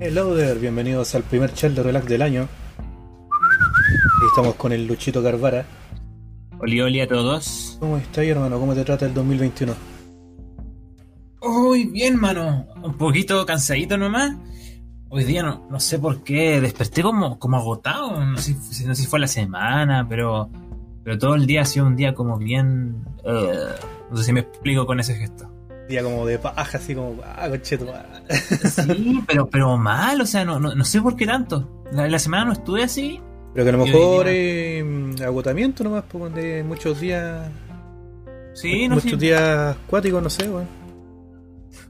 Hello there, bienvenidos al primer chat de relax del año. Estamos con el Luchito Carvara. Oli, oli a todos. ¿Cómo estás, hermano? ¿Cómo te trata el 2021? Uy, bien, mano. Un poquito cansadito nomás. Hoy día no, no sé por qué, desperté como, como agotado. No sé, si- no sé si fue la semana, pero, pero todo el día ha sido un día como bien... eh, no sé si me explico con ese gesto. Día como de paja, así como, ah, concheto. Sí, pero, pero mal, o sea, no, no, no sé por qué tanto. La, la semana no estuve así. Pero que a lo mejor eh, agotamiento nomás, de muchos días. Sí, no muchos sé. días cuáticos, no sé, weón.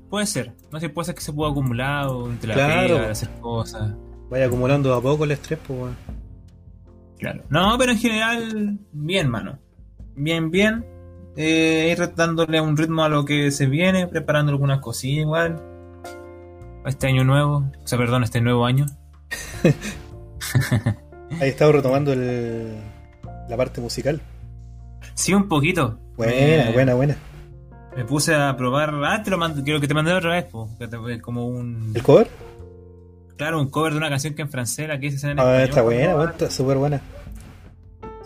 Puede ser. No sé, puede ser que se pudo acumulado entre la Claro. pega, hacer cosas. Vaya acumulando a poco el estrés, pues, weón. Claro. No, pero en general, bien, mano. Bien, bien. Eh, ir dándole un ritmo a lo que se viene, preparando algunas cosillas igual. Este año nuevo. O sea, perdón, este nuevo año. Ahí estaba retomando el, la parte musical. Sí, un poquito. Buena, Eh, buena, buena. Me puse a probar. Ah, te lo mandé, creo que te mandé otra vez, po, te- como un. ¿El cover? Claro, un cover de una canción que en francés, la que se en Ah, español, está buena, está súper buena.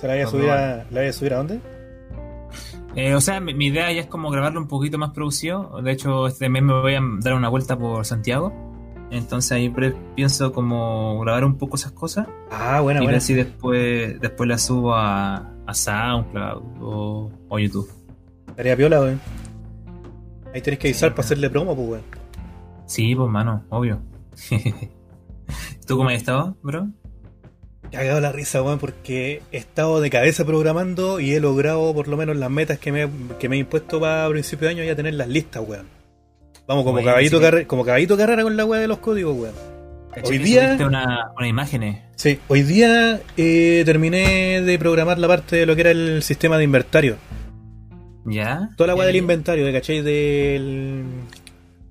¿Se la voy a subir a, la voy a subir a dónde? Eh, o sea, mi, mi idea ya es como grabarlo un poquito más producido. De hecho, este mes me voy a dar una vuelta por Santiago. Entonces ahí pienso como grabar un poco esas cosas Ah, buena, y ver si después, después las subo a, a SoundCloud o, o YouTube. Tarea piola, weón. Ahí tenés que avisar Sí, para hacerle promo, pues, weón. Sí, pues mano, obvio. ¿Tú cómo has estado, bro? Cagado la risa, weón, porque he estado de cabeza programando y he logrado por lo menos las metas que me, que me he impuesto para principio de año ya tener las listas, weón. Vamos, como caballito, sí carre- como caballito carrera con la weá de los códigos, weón. Hoy día- Una, una imágenes. Sí, hoy día eh, terminé de programar la parte de lo que era el sistema de inventario. ¿Ya? Toda la weá del Eh, inventario, de cachai del.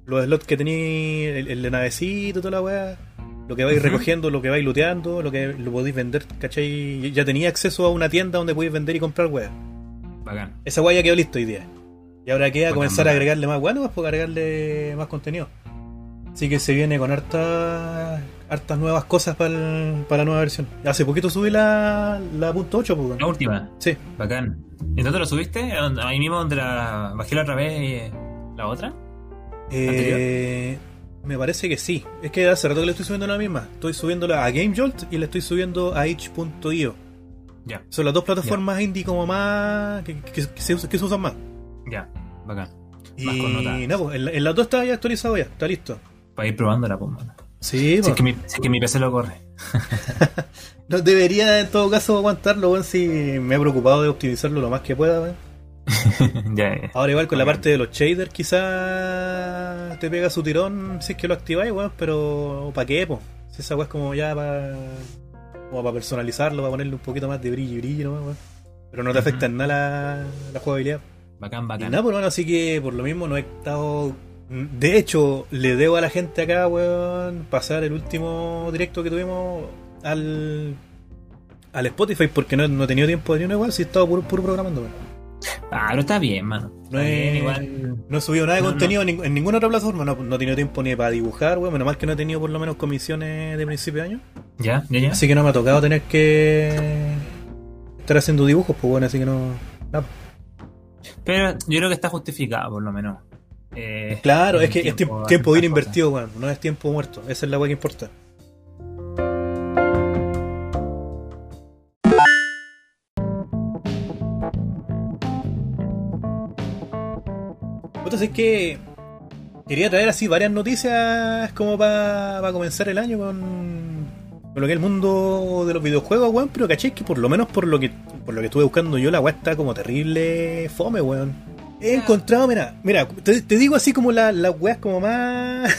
Los slots que tenía, el, el de navecito, toda la weá. Lo que vais recogiendo, lo que vais looteando, lo que lo podéis vender, cachai. Ya tenía acceso a una tienda donde podéis vender y comprar weá. Bacán. Esa weá ya quedó listo hoy día. Y ahora queda Bacán, comenzar a agregarle más weá, no pues agregarle más contenido. Así que se viene con hartas hartas nuevas cosas para la nueva versión. Hace poquito subí la, la punto .8, pues. La última. Sí. Bacán. ¿Y dónde lo subiste? ¿A dónde- Ahí mismo donde la bajé la otra vez eh, la otra. Eh, me parece que sí. Es que hace rato que le estoy subiendo la misma. Estoy subiéndola a GameJolt y le estoy subiendo a itch.io. Ya, Son las dos plataformas indie como más. que, que- que se, us- que se usan más. ya, bacán. Y Más connotadas. no, pues, en, en las dos está ya actualizado ya, está listo. Para ir probándola, pues, mano. Sí, Si pues. es, que mi, si es que mi PC lo corre. No debería en todo caso aguantarlo, weón, si me he preocupado de optimizarlo lo más que pueda, weón. ya, ya. Ahora igual con la Bacán. parte de los shaders quizás te pega su tirón si es que lo activáis, weón, pero ¿para qué, po? Si esa weá es como ya para personalizarlo, para ponerle un poquito más de brillo y brillo, ¿no, weón? Pero no te afecta en nada la, la jugabilidad. Bacán, Y bacán. nada, pues bueno, así que por lo mismo no he estado... De hecho, le debo a la gente acá, weón, pasar el último directo que tuvimos al, al Spotify porque no, no he tenido tiempo de ni una igual, si he estado puro, puro programando, weón. Ah, pero está bien, mano. No bien, es- igual. No he subido nada de No, contenido en nin- en ninguna otra plataforma, no, no he tenido tiempo ni para dibujar, weón, menos mal que no he tenido por lo menos comisiones de principio de año. Ya, ya, ya. Así que no me ha tocado tener que estar haciendo dibujos, pues bueno, así que no... Pero yo creo que está justificado, por lo menos. Eh, Claro, es que es tiempo, bien invertido, weón, no es tiempo muerto, esa es la weá que importa. Entonces es que quería traer así varias noticias como para comenzar el año con, con lo que es el mundo de los videojuegos, weón, pero caché que por lo menos por lo que por lo que estuve buscando yo, la weá está como terrible fome, weón. He encontrado, mira, mira, te, te digo así como la- las weas como más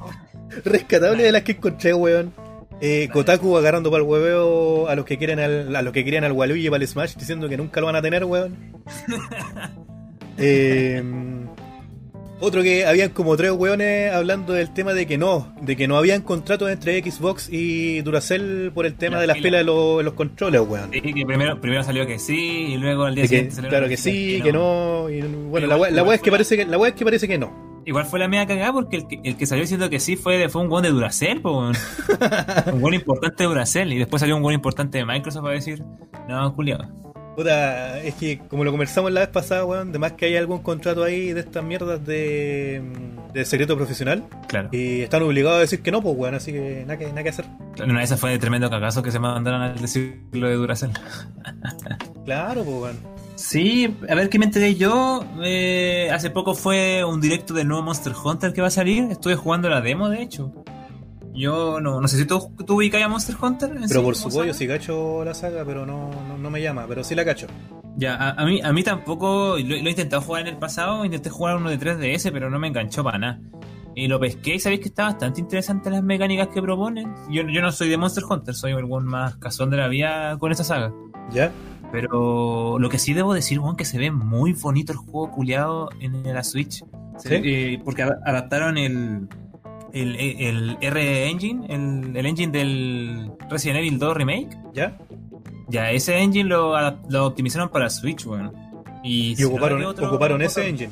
rescatables de las que encontré, weón. Eh, Kotaku agarrando para el hueveo a los que quieren al, a los que querían al Waluigi para el Smash diciendo que nunca lo van a tener, weón. Eh, otro que habían como tres weones hablando del tema de que no, de que no habían contratos entre Xbox y Duracell por el tema La de las pilas de los, controles, weón. Sí, que primero, primero salió que sí y luego al día que- siguiente salió claro la que sí, que no. y, bueno, la Igual- la igual wea es que parece que la es que parece que no. Igual fue la media cagada porque el que, el que salió diciendo que sí fue, fue un gol de Duracell, po, weón. un gol importante de Duracell. Y después salió un gol importante de Microsoft para decir, no, culiado. Puta, es que como lo conversamos la vez pasada, weón, de más que hay algún contrato ahí de estas mierdas de, de secreto profesional, Claro. y están obligados a decir que no, pues weón, así que nada que, nada que hacer. Una de esas fue de tremendo cagazo que se mandaron al decir lo de Duracell. Claro, pues weón. Sí, a ver qué me enteré yo. Eh, hace poco fue un directo del nuevo Monster Hunter que va a salir. Estuve jugando la demo, de hecho. Yo no, no sé si tú, tú ubicas a Monster Hunter. en Pero sí, por como su saga. pollo sí cacho la saga, pero no, no, no me llama, pero sí la cacho. Ya, a, a mí, a mí tampoco. Lo, lo he intentado jugar en el pasado. Intenté jugar uno de 3DS, pero no me enganchó para nada. Y lo pesqué y sabéis que está bastante interesante las mecánicas que proponen. Yo, yo no soy de Monster Hunter, soy algún más casual de la vida con esta saga. ¿Ya? Pero lo que sí debo decir, Juan, que se ve muy bonito el juego culiado en la Switch. ¿Sí? eh, porque ad- adaptaron el, el, el R Engine, el, el engine del Resident Evil 2 Remake. ¿Ya? Ya, ese engine lo, lo optimizaron para Switch, weón. Y, Y se ocuparon, otro- ocuparon ese otro- engine.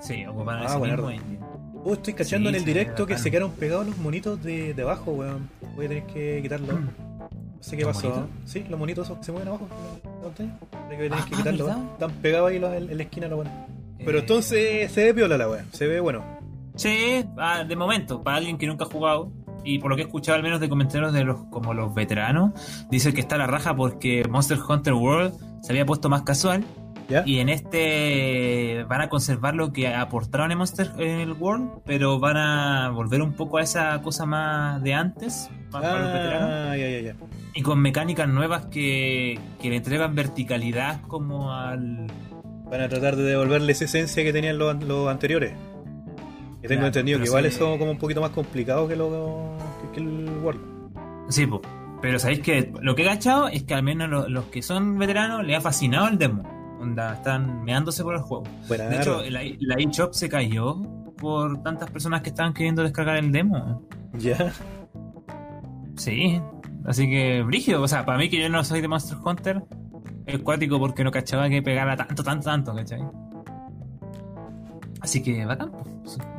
Sí, ocuparon Ah, ese buenardo. mismo engine. Oh, estoy cachando Sí, en el directo que se quedaron pegados los monitos de, de abajo, weón. Voy a tener que quitarlo. Mm. No sé qué ¿Los pasó. monitos? Sí, los monitos esos que se mueven abajo. ¿no? ¿No te? Que voy a tener Ah, que quitarlo. ¿verdad? weón. Están pegados ahí los- en, en la esquina, lo bueno. Pero Eh, entonces se ve piola la weá. Se ve bueno. Sí, ah, de momento, para alguien que nunca ha jugado, y por lo que he escuchado al menos de comentarios de los como los veteranos, dice que está la raja porque Monster Hunter World se había puesto más casual ¿Ya? y en este van a conservar lo que aportaron en Monster en el World, pero van a volver un poco a esa cosa más de antes, más para los veteranos, Ah, ya, ya, ya. y con mecánicas nuevas que, que le entregan verticalidad como al Van a tratar de devolverle esa esencia que tenían los, los anteriores. Que tengo Claro, entendido que igual sí. eso como un poquito más complicado que, lo, que, que el World. Sí, po. pero sabéis que lo que he cachado es que al menos lo- los, que son veteranos les ha fascinado el demo. Onda, están meándose por el juego. Buena De hecho, la, la eShop se cayó por tantas personas que estaban queriendo descargar el demo. ya. Sí, así que brígido. O sea, para mí que yo no soy de Monster Hunter, es cuático porque no cachaba que pegara tanto, tanto, tanto, ¿cachai? Así que bacán,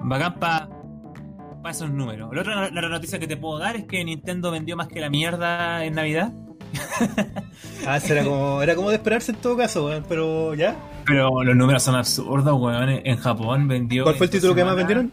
bacán para esos números. La otra, la noticia que te puedo dar es que Nintendo vendió más que la mierda en Navidad. Ah, era como, era como de esperarse en todo caso, weón, pero ya. Pero los números son absurdos, weón. En Japón vendió. ¿Cuál fue el título que más vendieron?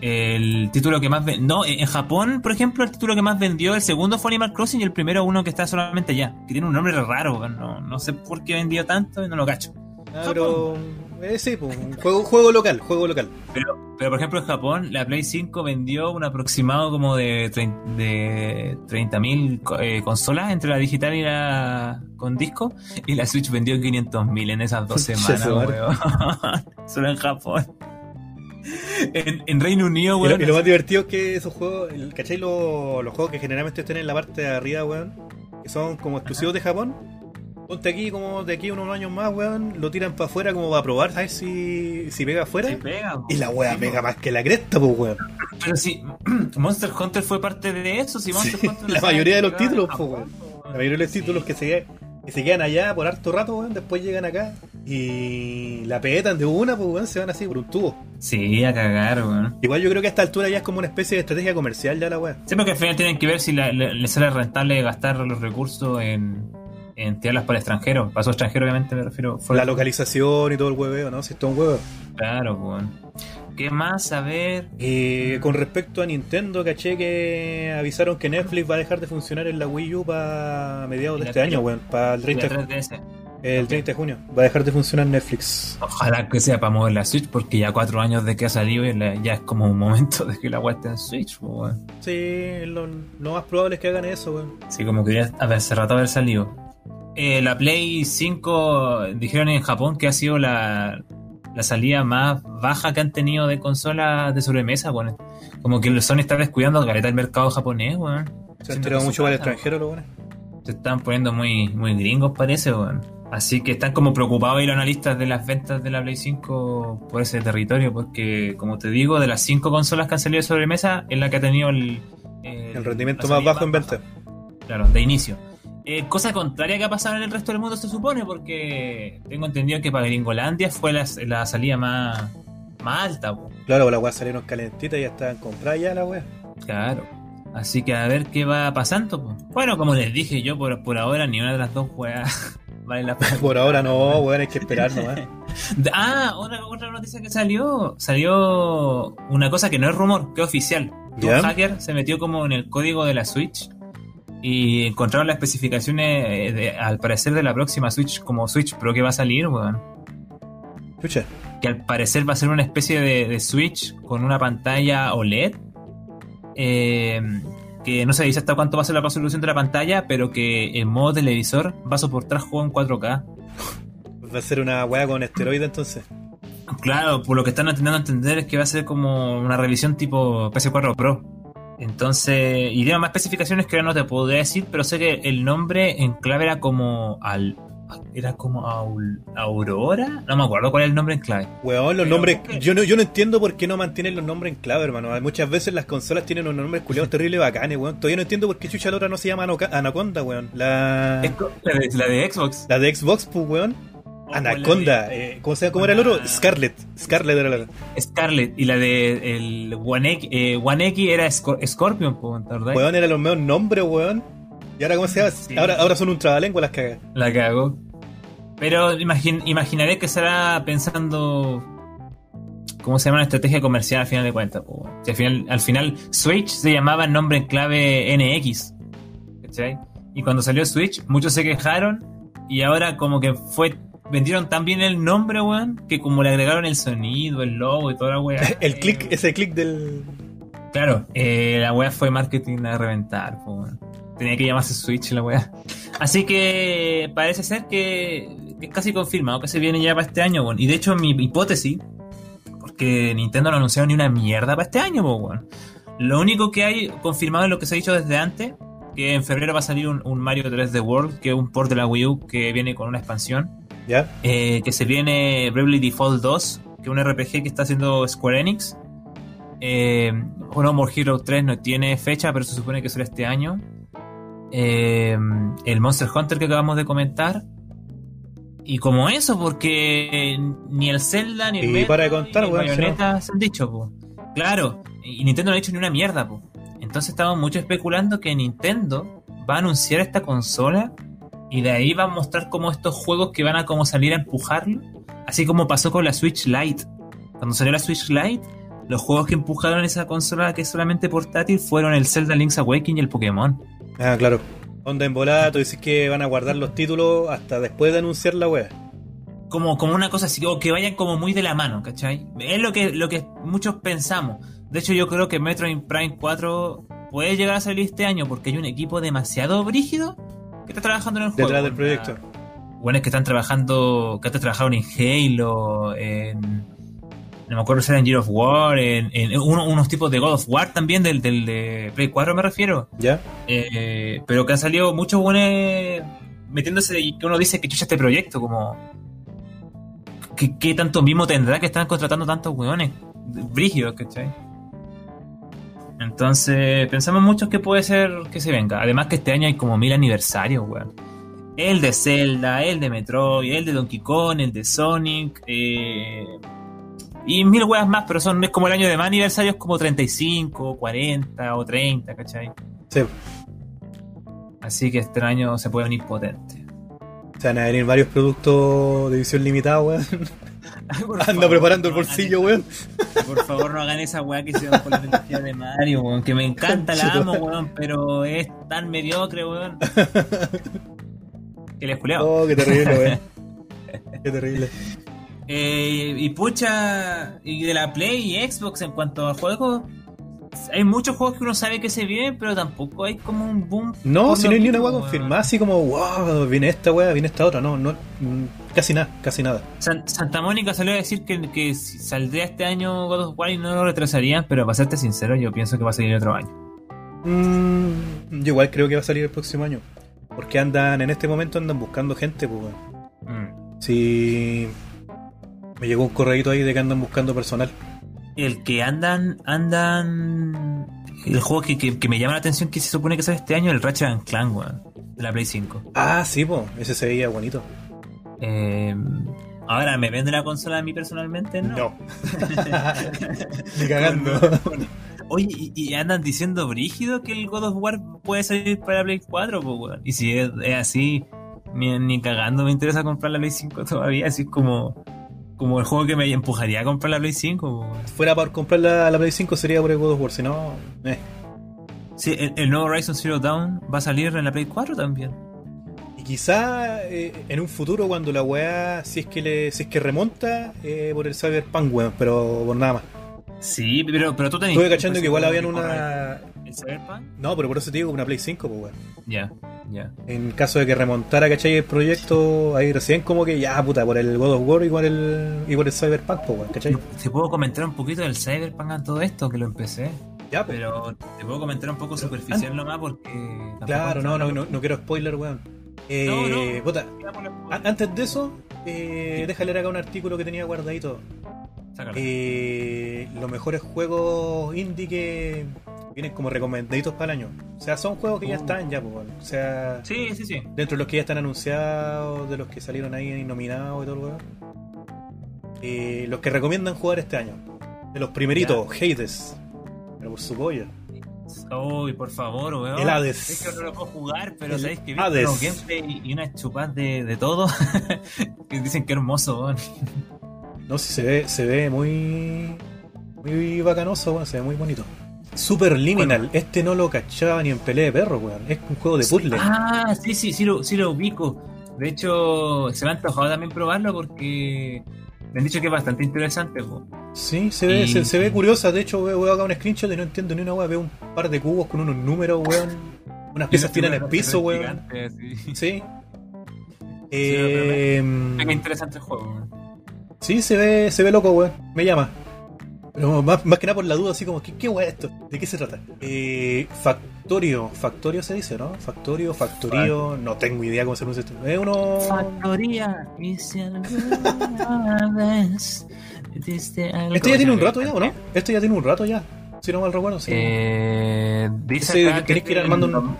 El título que más vendió. No, en Japón, por ejemplo, el título que más vendió, el segundo fue Animal Crossing y el primero uno que está solamente allá. Que tiene un nombre raro, weón. No, no sé por qué vendió tanto y no lo cacho. Ah, pero. Eh, sí, pues, un juego, juego local, juego local. Pero, pero por ejemplo, en Japón, la Play 5 vendió un aproximado como de, de 30.000 co- eh, consolas entre la digital y la con disco. Y la Switch vendió 500.000 en esas dos semanas, weón. Solo en Japón. En, en Reino Unido, Y lo, weón. y lo más divertido es que esos juegos, el- ¿cachai? Los, los juegos que generalmente están en la parte de arriba, weón, que son como exclusivos de Japón. Ponte aquí, como de aquí unos años más, weón, lo tiran para afuera como para probar, ¿sabes? Si, si pega afuera. Sí pega, y la weá Sí, pega más que la cresta, pues, weón. Pero sí, Monster Hunter fue parte de eso. Si Monster Sí, Hunter la mayoría de los títulos, Japón, weón. La mayoría de los Sí. títulos que se, que se quedan allá por harto rato, weón, después llegan acá y la petan de una, pues, weón, se van así por un tubo. Sí, a cagar, weón. Igual yo creo que a esta altura ya es como una especie de estrategia comercial ya la weá. Sí, porque al final tienen que ver si la- le, le sale rentable gastar los recursos en, en tirarlas para el extranjero. Paso extranjero, obviamente, me refiero. fuera La de- localización y todo el hueveo, ¿no? Si esto es un huevo. Claro, weón. ¿Qué más? A ver. Eh, con respecto a Nintendo, caché que avisaron que Netflix va a dejar de funcionar en la Wii U para mediados ¿Y de este año, 3? weón. Para el 30, la 3DS. el 30 de junio. Va a dejar de funcionar Netflix. Ojalá que sea para mover la Switch, porque ya cuatro años de que ha salido y ya es como un momento de que la weá esté en Switch, pues, weón. Sí, lo, lo más probable es que hagan eso, weón. Sí, como que ya hace rato haber salido. Eh, la Play 5 dijeron en Japón que ha sido la, la salida más baja que han tenido de consolas de sobremesa, weón. Como que Sony está descuidando caleta el mercado japonés, weón. Se han tirado mucho para el extranjero, lo bueno. Se están poniendo muy, muy gringos, parece, weón. Así que están como preocupados ahí los analistas de las ventas de la Play 5 por ese territorio, porque como te digo, de las cinco consolas que han salido de sobremesa, es la que ha tenido el, el rendimiento más bajo en venta. Claro, de inicio. Eh, cosa contraria que ha pasado en el resto del mundo, se supone, porque tengo entendido que para Gringolandia fue la, la salida más, más alta. po. Claro, la weá salieron calentitas y ya estaban compradas ya la weá. Claro. Así que a ver qué va pasando. po. Bueno, como les dije yo, por, por ahora ni una de las dos juegas vale la pena. Por ahora no, weón, hay que esperar nomás. Ah, otra, otra noticia que salió. Salió una cosa que no es rumor, que es oficial. Un ¿Ya? hacker se metió como en el código de la Switch y encontraron las especificaciones, eh, de- al parecer, de la próxima Switch, como Switch Pro que va a salir, weón. Escucha. Que al parecer va a ser una especie de, de Switch con una pantalla OLED. eh, que no se dice hasta cuánto va a ser la resolución de la pantalla, pero que en modo televisor va a soportar juego en 4K. Va a ser una weá con esteroide entonces. Claro, por lo que están intentando entender es que va a ser como una revisión tipo PS4 Pro. Entonces, y tiene más especificaciones que ahora no te podría decir, pero sé que el nombre en clave era como al era como Aul- Aurora, no me acuerdo cuál es el nombre en clave. Weón, los Pero, nombres. ¿qué? Yo no, yo no entiendo por qué no mantienen los nombres en clave, hermano. Muchas veces las consolas tienen unos nombres culiados terribles bacanes, weón. Todavía no entiendo por qué Chucha la otra no se llama Anaconda, weón. La, La de, la de Xbox. la de Xbox, pues, weón. La Anaconda. de- eh, ¿Cómo, se, ¿Cómo era el otro? Scarlet. Scarlet era la. Scarlet y la de el One X, eh, X era Scor- Scorpion, ¿verdad? Weón, eran los mejores nombres, weón. ¿Y ahora cómo se llama? Sí. Ahora, ahora son un trabalengua las cagas. La cago. Pero imagin- imaginaré que estará pensando cómo se llama una estrategia comercial al final de cuentas. Si al, final, al final Switch se llamaba en nombre en clave NX. ¿Cachai? Y cuando salió Switch, muchos se quejaron y ahora como que fue... Vendieron tan bien el nombre, weón, que como le agregaron el sonido, el logo y toda la weá. El eh, click, ese click del. Claro, eh, la weá fue marketing a reventar. weón. Tenía que llamarse Switch la weá. Así que parece ser que es casi confirmado que se viene ya para este año, weón. Y de hecho, mi hipótesis, porque Nintendo no ha anunciado ni una mierda para este año, weón. Lo único que hay confirmado es lo que se ha dicho desde antes, que en febrero va a salir un, un Mario 3D World, que es un port de la Wii U que viene con una expansión. ¿Ya? Eh, que se viene Bravely Default 2, que es un RPG que está haciendo Square Enix. Eh, No More Hero 3 no tiene fecha, pero se supone que será este año. Eh, el Monster Hunter que acabamos de comentar. Y como eso, porque ni el Zelda, ni el Y para de contar, ni si Bayonetta se han dicho, po. Claro, y Nintendo no ha dicho ni una mierda, po. Entonces estamos mucho especulando que Nintendo va a anunciar esta consola y de ahí va a mostrar como estos juegos que van a como salir a empujarlo. Así como pasó con la Switch Lite. Cuando salió la Switch Lite, los juegos que empujaron esa consola que es solamente portátil fueron el Zelda Link's Awakening y el Pokémon. Ah, claro. Onda en volada, tú dices que van a guardar los títulos hasta después de anunciar la wea. Como, como una cosa así, o que vayan como muy de la mano, ¿cachai? Es lo que, lo que muchos pensamos. De hecho, yo creo que Metroid Prime 4 puede llegar a salir este año porque hay un equipo demasiado brígido que está trabajando en el juego. Detrás del proyecto. Bueno, es que están trabajando, que antes trabajaron en Halo, en. No me acuerdo si era en Gear of War, en, en uno- unos tipos de God of War también, del, del de Play 4 me refiero. ¿Ya? Eh, pero que han salido muchos buenos metiéndose y que uno dice que chucha este proyecto, como. ¿Qué, qué tanto mismo tendrá que están contratando tantos weones? Brígidos, ¿cachai? Entonces, pensamos mucho que puede ser que se venga. Además que este año hay como mil aniversarios, weón. El de Zelda, el de Metroid, el de Donkey Kong, el de Sonic, eh, y mil weas más, pero son es como el año de más aniversarios, como 35, 40 o 30, ¿cachai? Sí. Así que este año se puede venir potente. Se van a venir varios productos de edición limitada, weón. Por Anda favor, preparando el bolsillo, weón. Por favor, no hagan esa weá que hicieron con la trilogía de Mario, weón. Que me encanta, la amo, weón, pero es tan mediocre, weón. Que les culeado. Oh, qué terrible, weón. Qué terrible. Eh, y pucha, y de la Play y Xbox en cuanto a juegos, hay muchos juegos que uno sabe que se vienen, pero tampoco hay como un boom. No, si no hay ni una weá confirmada, así como, wow, viene esta weá, viene esta otra. No, no, mm, casi nada, casi nada. San- Santa Mónica salió a decir que, que saldría este año God of War y no lo retrasarían, pero para serte sincero, yo pienso que va a salir otro año. Mm, yo igual creo que va a salir el próximo año. Porque andan, en este momento andan buscando gente, pues. Mm. Si me llegó un correíto ahí de que andan buscando personal. El que andan, andan. El juego que, que, que me llama la atención que se supone que sale este año, el Ratchet and Clank, weón, de la Play 5. Ah, sí, pues, ese se veía bonito. Eh, ahora, ¿me vende la consola a mí personalmente? No. Ni cagando. Oye, y, y andan diciendo brígido que el God of War puede salir para la Play 4, pues, weón. Y si es, es así, ni, ni cagando me interesa comprar la Play 5 todavía, así como, como el juego que me empujaría a comprar la Play 5, pues, weón. Fuera para comprar la, la Play 5 sería por el God of War, si no, eh. Sí, el, el nuevo Horizon Zero Dawn va a salir en la Play 4 también. Y quizá eh, en un futuro cuando la weá, si es que le, si es que remonta, eh, por el Cyberpunk, weón, pero por nada más. Sí, pero, pero tú tenés. Estuve cachando que igual habían ¿El una. Cyberpunk? No, pero por eso te digo una Play 5, pues weón. Ya, ya. En caso de que remontara, ¿cachai? El proyecto, ahí recién como que ya, puta, por el God of War y por el, y por el Cyberpunk, pues weón, ¿cachai? Te puedo comentar un poquito del Cyberpunk en todo esto, que lo empecé. Ya, pues. Pero te puedo comentar un poco superficial nomás porque. Claro, no, no, no, no quiero spoiler, weón. Eh, No, no. puta, a- antes de eso, eh, déjale leer acá un artículo que tenía guardadito. Eh, los mejores juegos indie que vienen como recomendaditos para el año. O sea, son juegos que ya Uh. están ya, pues. O sea, Sí, sí, sí. dentro de los que ya están anunciados, de los que salieron ahí nominados y todo el weón. Eh, los que recomiendan jugar este año. De los primeritos, Hades. Pero por su pollo. Uy, por favor, weón. El Hades. Es que no lo puedo jugar, pero El sabéis que vi gameplay y unas chupas de, de todo. que dicen que hermoso, weón. No, sí, se ve, se ve muy. Muy bacanoso, weón. Se ve muy bonito. Super Liminal. Este no lo cachaba ni en pelea de perro, weón. Es un juego de puzzle. Ah, sí, sí, sí lo, sí lo ubico. De hecho, se me ha antojado también probarlo porque me han dicho que es bastante interesante. po. Sí, se ve, Y- se, se ve curiosa. De hecho, veo, veo acá un screenshot y no entiendo ni una weá. Veo un par de cubos con unos números, weón. Unas piezas en el piso, weón. Gigante, sí. Sí. Eh, Qué interesante el juego. Weón. sí, se ve, se ve loco, weón. Me llama. Pero más, más que nada por la duda, así como, ¿qué, qué weá es esto? ¿De qué se trata? Eh, Factorio. Factorio se dice, ¿no? Factorio, Factorio. No tengo idea cómo se pronuncia esto. Es uno. Factoría, y si alguna vez diste algo- Este ya tiene un rato ya, ¿o no? Este ya tiene un rato ya. Si no mal recuerdo, sí. Eh, dice Ese acá tenés que ir armando un-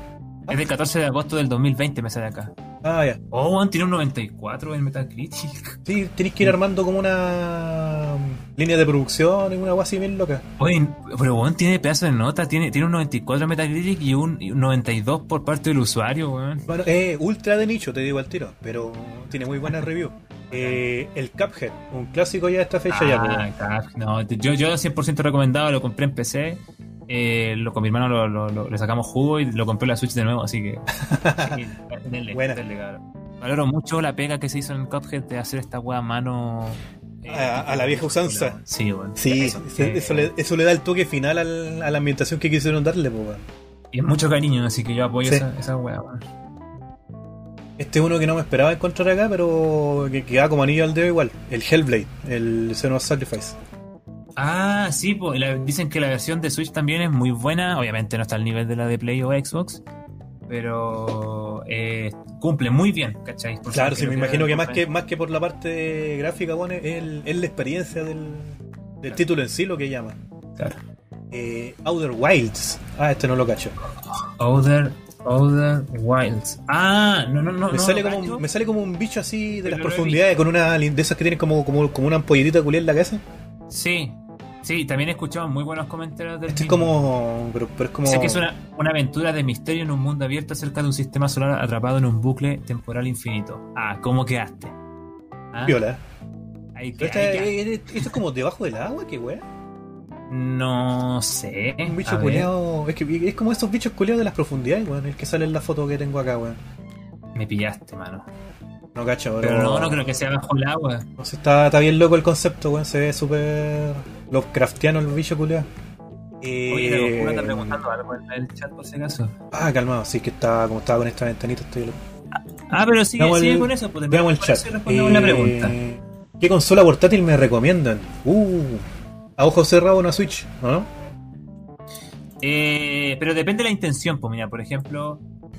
Es del 14 de agosto del 2020, me sale acá. Ah, ya. Oh, weón, tiene un 94 en Metacritic. Sí, tenéis que ir armando como una mm, línea de producción y una guay así bien loca. Oye, pero weón tiene pedazo de nota, tiene, tiene un 94 en Metacritic y un, y un 92 por parte del usuario, weón. Bueno, es ultra de nicho, te digo al tiro, pero tiene muy buenas reviews. Eh, el Cuphead, un clásico ya de esta fecha ya. Ah, claro, no, yo, yo 100% recomendado, lo compré en PC. Eh, lo con mi hermano lo, lo- lo- le sacamos jugo y lo compré en la Switch de nuevo, así que. sí, denle, Buena. denle. Valoro mucho la pega que se hizo en Cuphead de hacer esta wea a mano. eh, A- a la vieja usanza. Sí, weón. Sí, Eso, eh, le, eso le da el toque final al- a la ambientación que quisieron darle, pues. Y es mucho cariño, así que yo apoyo Sí. esa, esa wea. Este es uno que no me esperaba encontrar acá, pero que queda como anillo al dedo igual. El Hellblade, el Senua's Sacrifice. Ah, sí, pues la- dicen que la versión de Switch también es muy buena. Obviamente no está al nivel de la de Play o Xbox, pero eh, cumple muy bien, ¿cachai? Por Claro, sí, me imagino que más que más que por la parte gráfica, bueno, es, el- es la experiencia del, del título en sí lo que llama. Claro. Eh, Outer Wilds. Ah, este no lo cacho. Other, Other Wilds. Ah, no, no, no. Me, no sale como, un- me sale como un bicho así de Pero las profundidades, con una de esas que tienen como, como, como una ampolletita culiá en la cabeza. Sí, sí, también he escuchado muy buenos comentarios del Este es como. Pero, pero es como. Sé que es una, una aventura de misterio en un mundo abierto acerca de un sistema solar atrapado en un bucle temporal infinito. Ah, ¿cómo quedaste? Ah, Viola. ahí Pero que- esta- ahí que- eh, eh, esto es como debajo del agua, qué wea. No sé. Un bicho culeado. Es que es como estos bichos culeados de las profundidades, weón. El que sale en la foto que tengo acá, weón. Me pillaste, mano. No cacho, Pero no, no creo que sea bajo el agua. No sé, está, está bien loco el concepto, weón. Se ve súper Lovecraftiano el bicho culeado. Oye, Eh, locura está preguntando algo en el chat por si acaso. Ah, calmado, sí que estaba, como estaba con esta ventanita, estoy Ah, pero sigue, Veamos sigue el- con eso. Pues, Veamos el chat. la Eh, pregunta. ¿Qué consola portátil me recomiendan? Uh, a ojo cerrado una Switch, ¿o ¿no? Eh, pero depende de la intención, pues mira, por ejemplo,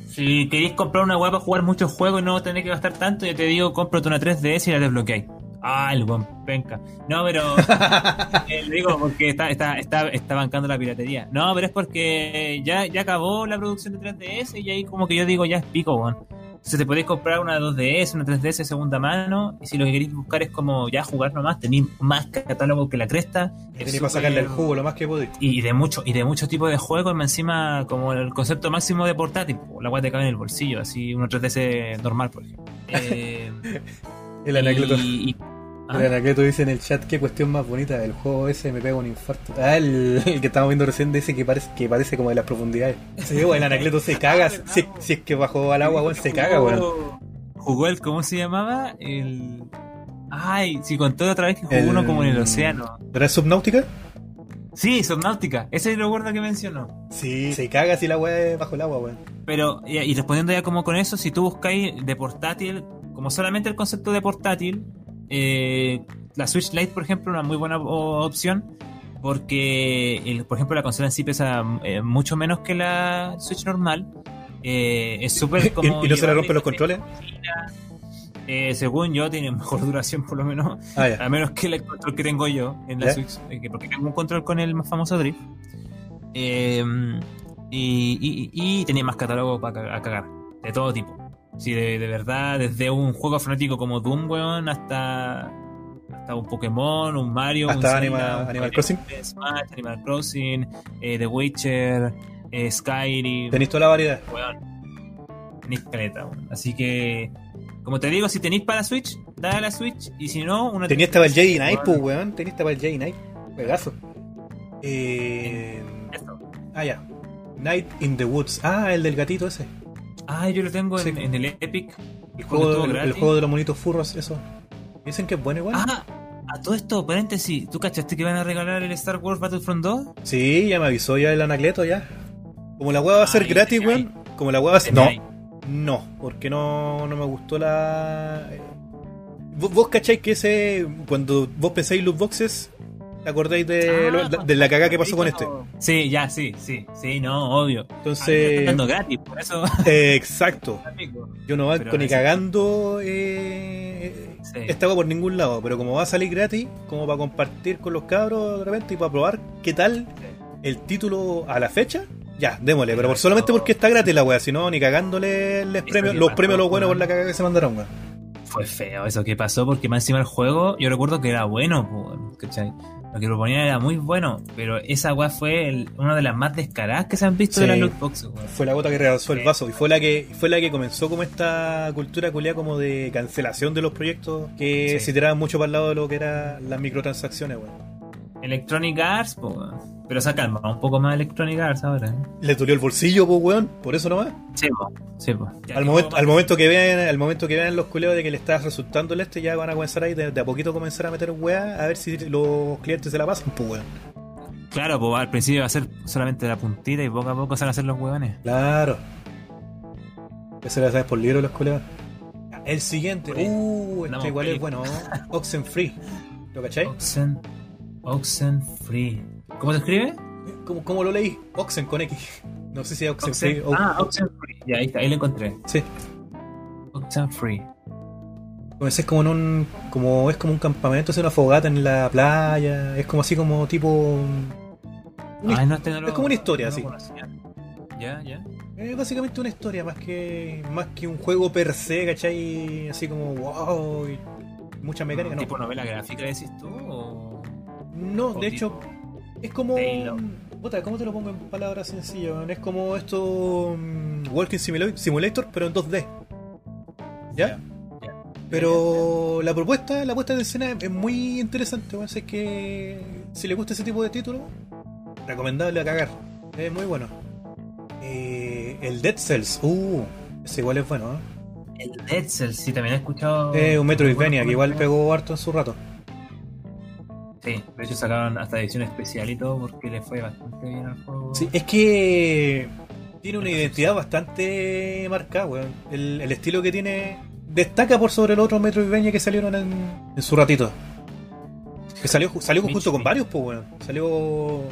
si queréis comprar una web para jugar muchos juegos y no tener que gastar tanto, yo te digo, cómprate una 3DS y la desbloqueáis. Ah, el buen penca. No, pero eh, lo digo porque está, está, está, está bancando la piratería. No, pero es porque ya, ya acabó la producción de 3DS y ahí como que yo digo ya es pico, weón. Entonces te podéis comprar una 2DS, una 3DS de segunda mano, y si lo que queréis buscar es como ya jugar nomás, tenéis más catálogo que la cresta. Es tenéis para sacarle el jugo lo más que podéis. y de mucho y de muchos tipos de juegos encima como el concepto máximo de portátil po, la guay te cabe en el bolsillo así una 3DS normal por ejemplo Eh, El y- y- el Anacleto dice en el chat qué cuestión más bonita. El juego ese me pega un infarto. Ah, el, el que estamos viendo recién dice que parece, que parece como de las profundidades. Sí, weón, el Anacleto se caga. Si, si es que bajó al agua, weón, se caga, weón. jugó, el cómo se llamaba el ay si contó otra vez que jugó El- uno como en el océano ¿Era Subnautica? sí Subnautica ese lo recuerdo que mencionó Sí, se caga si la weá es bajo el agua, weón. Pero, y, y respondiendo ya como con eso, si tú buscáis de portátil, como solamente el concepto de portátil, eh, la Switch Lite, por ejemplo, una muy buena opción, porque, el- por ejemplo, la consola en sí pesa eh, mucho menos que la Switch normal. Eh, es súper como... ¿Y, y no se le rompen los controles? Eh, según yo, tiene mejor duración, por lo menos. Ah. A menos que el control que tengo yo en la. Switch, que- porque tengo un control con el más famoso Drift. Eh, y, y- y tenía más catálogo para cagar, de todo tipo. Sí, de, de verdad, desde un juego frenético como Doom, weón, hasta, hasta un Pokémon, un Mario, Hasta un Anima- Zelda, un Animal Crossing. Smash, Animal Crossing, eh, The Witcher, eh, Skyrim. Tenéis toda la variedad. Weón, tenéis caleta, weón. Así que, como te digo, si tenéis para Switch, dale a la Switch. Y si no, una. Tenía estaba el Jedi Knight, pues, weón. Tenía estaba el Jedi Knight. Pegazo. Eh... eso. Ah, ya. Night in the Woods. Ah, el del gatito ese. Ah, yo lo tengo en, Sí. en el Epic. El juego, estuvo el, juego de los monitos furros, eso. Dicen que es bueno igual. Ah, a todo esto, paréntesis. ¿Tú cachaste que van a regalar el Star Wars Battlefront 2? Sí, ya me avisó ya el anacleto ya. Como la weá va a ser Ay, gratis, weón. Como la weá va a ser. No, no, porque no, no me gustó la. eh, ¿Vos, vos cacháis que ese. Cuando vos pensáis loot boxes, ¿te acordáis de, Ah, lo- de la cagada que pasó con este? Sí, ya, sí, sí. Sí, no, obvio. Ah, Entonces. está dando gratis, por eso. eh, exacto. Yo no banco ni cagando eh, Sí. esta weá por ningún lado, pero como va a salir gratis, como para compartir con los cabros de repente y para probar qué tal el título a la fecha, ya, démosle, pero por, solamente porque está gratis la weá, si no, ni cagándole les premios, los pasó, premios los buenos por la cagada que se mandaron, weón. Fue feo eso que pasó porque más encima el juego, yo recuerdo que era bueno, po, ¿cachai? Lo que proponían era muy bueno, pero esa weá fue el- una de las más descaradas que se han visto Sí. de las loot boxes, weón. Fue la gota que rebasó el vaso y fue la que fue la que comenzó como esta cultura culiada como de cancelación de los proyectos que Sí. se tiraban mucho para el lado de lo que eran las microtransacciones, weón. Electronic Arts, po, weón. Pero se ha calmado un poco más Electronic Arts ahora, ¿eh? Les dolió el bolsillo, pues weón, por eso nomás. Sí, po. Sí, po. Al ¿qué momento, al momento que vean, al momento que vean los culeos de que le está resultando el este, ya van a comenzar ahí de, de a poquito comenzar a meter weá a ver si los clientes se la pasan, pues weón. Claro, pues al principio va a ser solamente la puntita y poco a poco se van a hacer los huevones. Claro. Eso lo sabes por libro los culeos. El siguiente, uh, este igual es bueno. Oxen Free. ¿Lo cachai? Oxen. Oxen Free. ¿Cómo se escribe? ¿Cómo, cómo lo leí? Oxen con X. No sé si es Oxen, Oxen- Free o. Ah, Oxen Free. Ya, ahí está, ahí lo encontré. Sí. Oxen Free. Comencé como en un. como es como un campamento, es una fogata en la playa. Es como así como tipo. Ay, no, este no lo- es como una historia, no así. Ya, ya. Es básicamente una historia más que más que un juego per se, ¿cachai? Así como wow, y mucha mecánica, no. ¿Tipo novela gráfica decís tú? O... No, o de hecho, es como. Puta, ¿cómo te lo pongo en palabras sencillas? man? Es como esto. mm, Walking Simula- Simulator, pero en 2D. ¿Ya? Pero la propuesta, la puesta de escena es muy interesante, weón. Así que si le gusta ese tipo de título, recomendable a cagar. Es muy bueno. Eh, el Dead Cells, uh, ese igual es bueno, ¿eh? El Dead Cells, sí, también he escuchado. Es un Metroidvania que igual pegó pegó harto en su rato. Sí, de hecho sacaron hasta edición especial y todo porque le fue bastante bien al juego. Sí, es que tiene una identidad bastante marcada, weón. El, el estilo que tiene destaca por sobre los otros Metroidvania que salieron en, en su ratito. Que salió, salió junto con varios, pues, weón. Salió.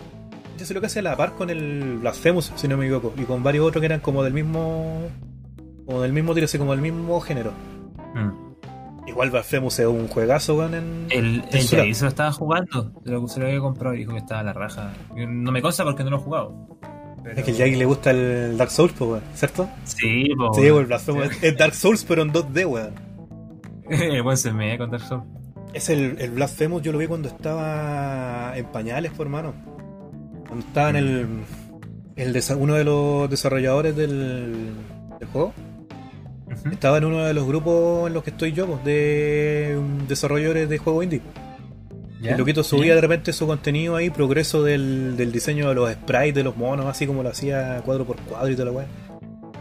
Yo sé lo que hace a la par con el Blasphemous, si no me equivoco. Y con varios otros que eran como del mismo. Como del mismo tiro, así como del mismo género. Mm. Igual Blasphemous es un juegazo, weón. En, El, en el se lo estaba jugando, se lo, se lo había comprado y dijo que estaba a la raja. No me consta porque no lo he jugado. Pero- Es que al Jaggy le gusta el Dark Souls, pues, weón, ¿cierto? Sí, po, Sí, weón, el Blasphemous es- es Dark Souls, pero en 2D, weón. El buen se me con Dark Souls. Es el, el Blasphemous, yo lo vi cuando estaba en pañales, por hermano. Cuando estaba en el, el uno de los desarrolladores del, del juego. Estaba en uno de los grupos en los que estoy yo, pues, de desarrolladores de juegos indie. ¿Ya? El loquito subía de repente su contenido ahí, progreso del, del diseño de los sprites de los monos, así como lo hacía cuadro por cuadro y toda la weá.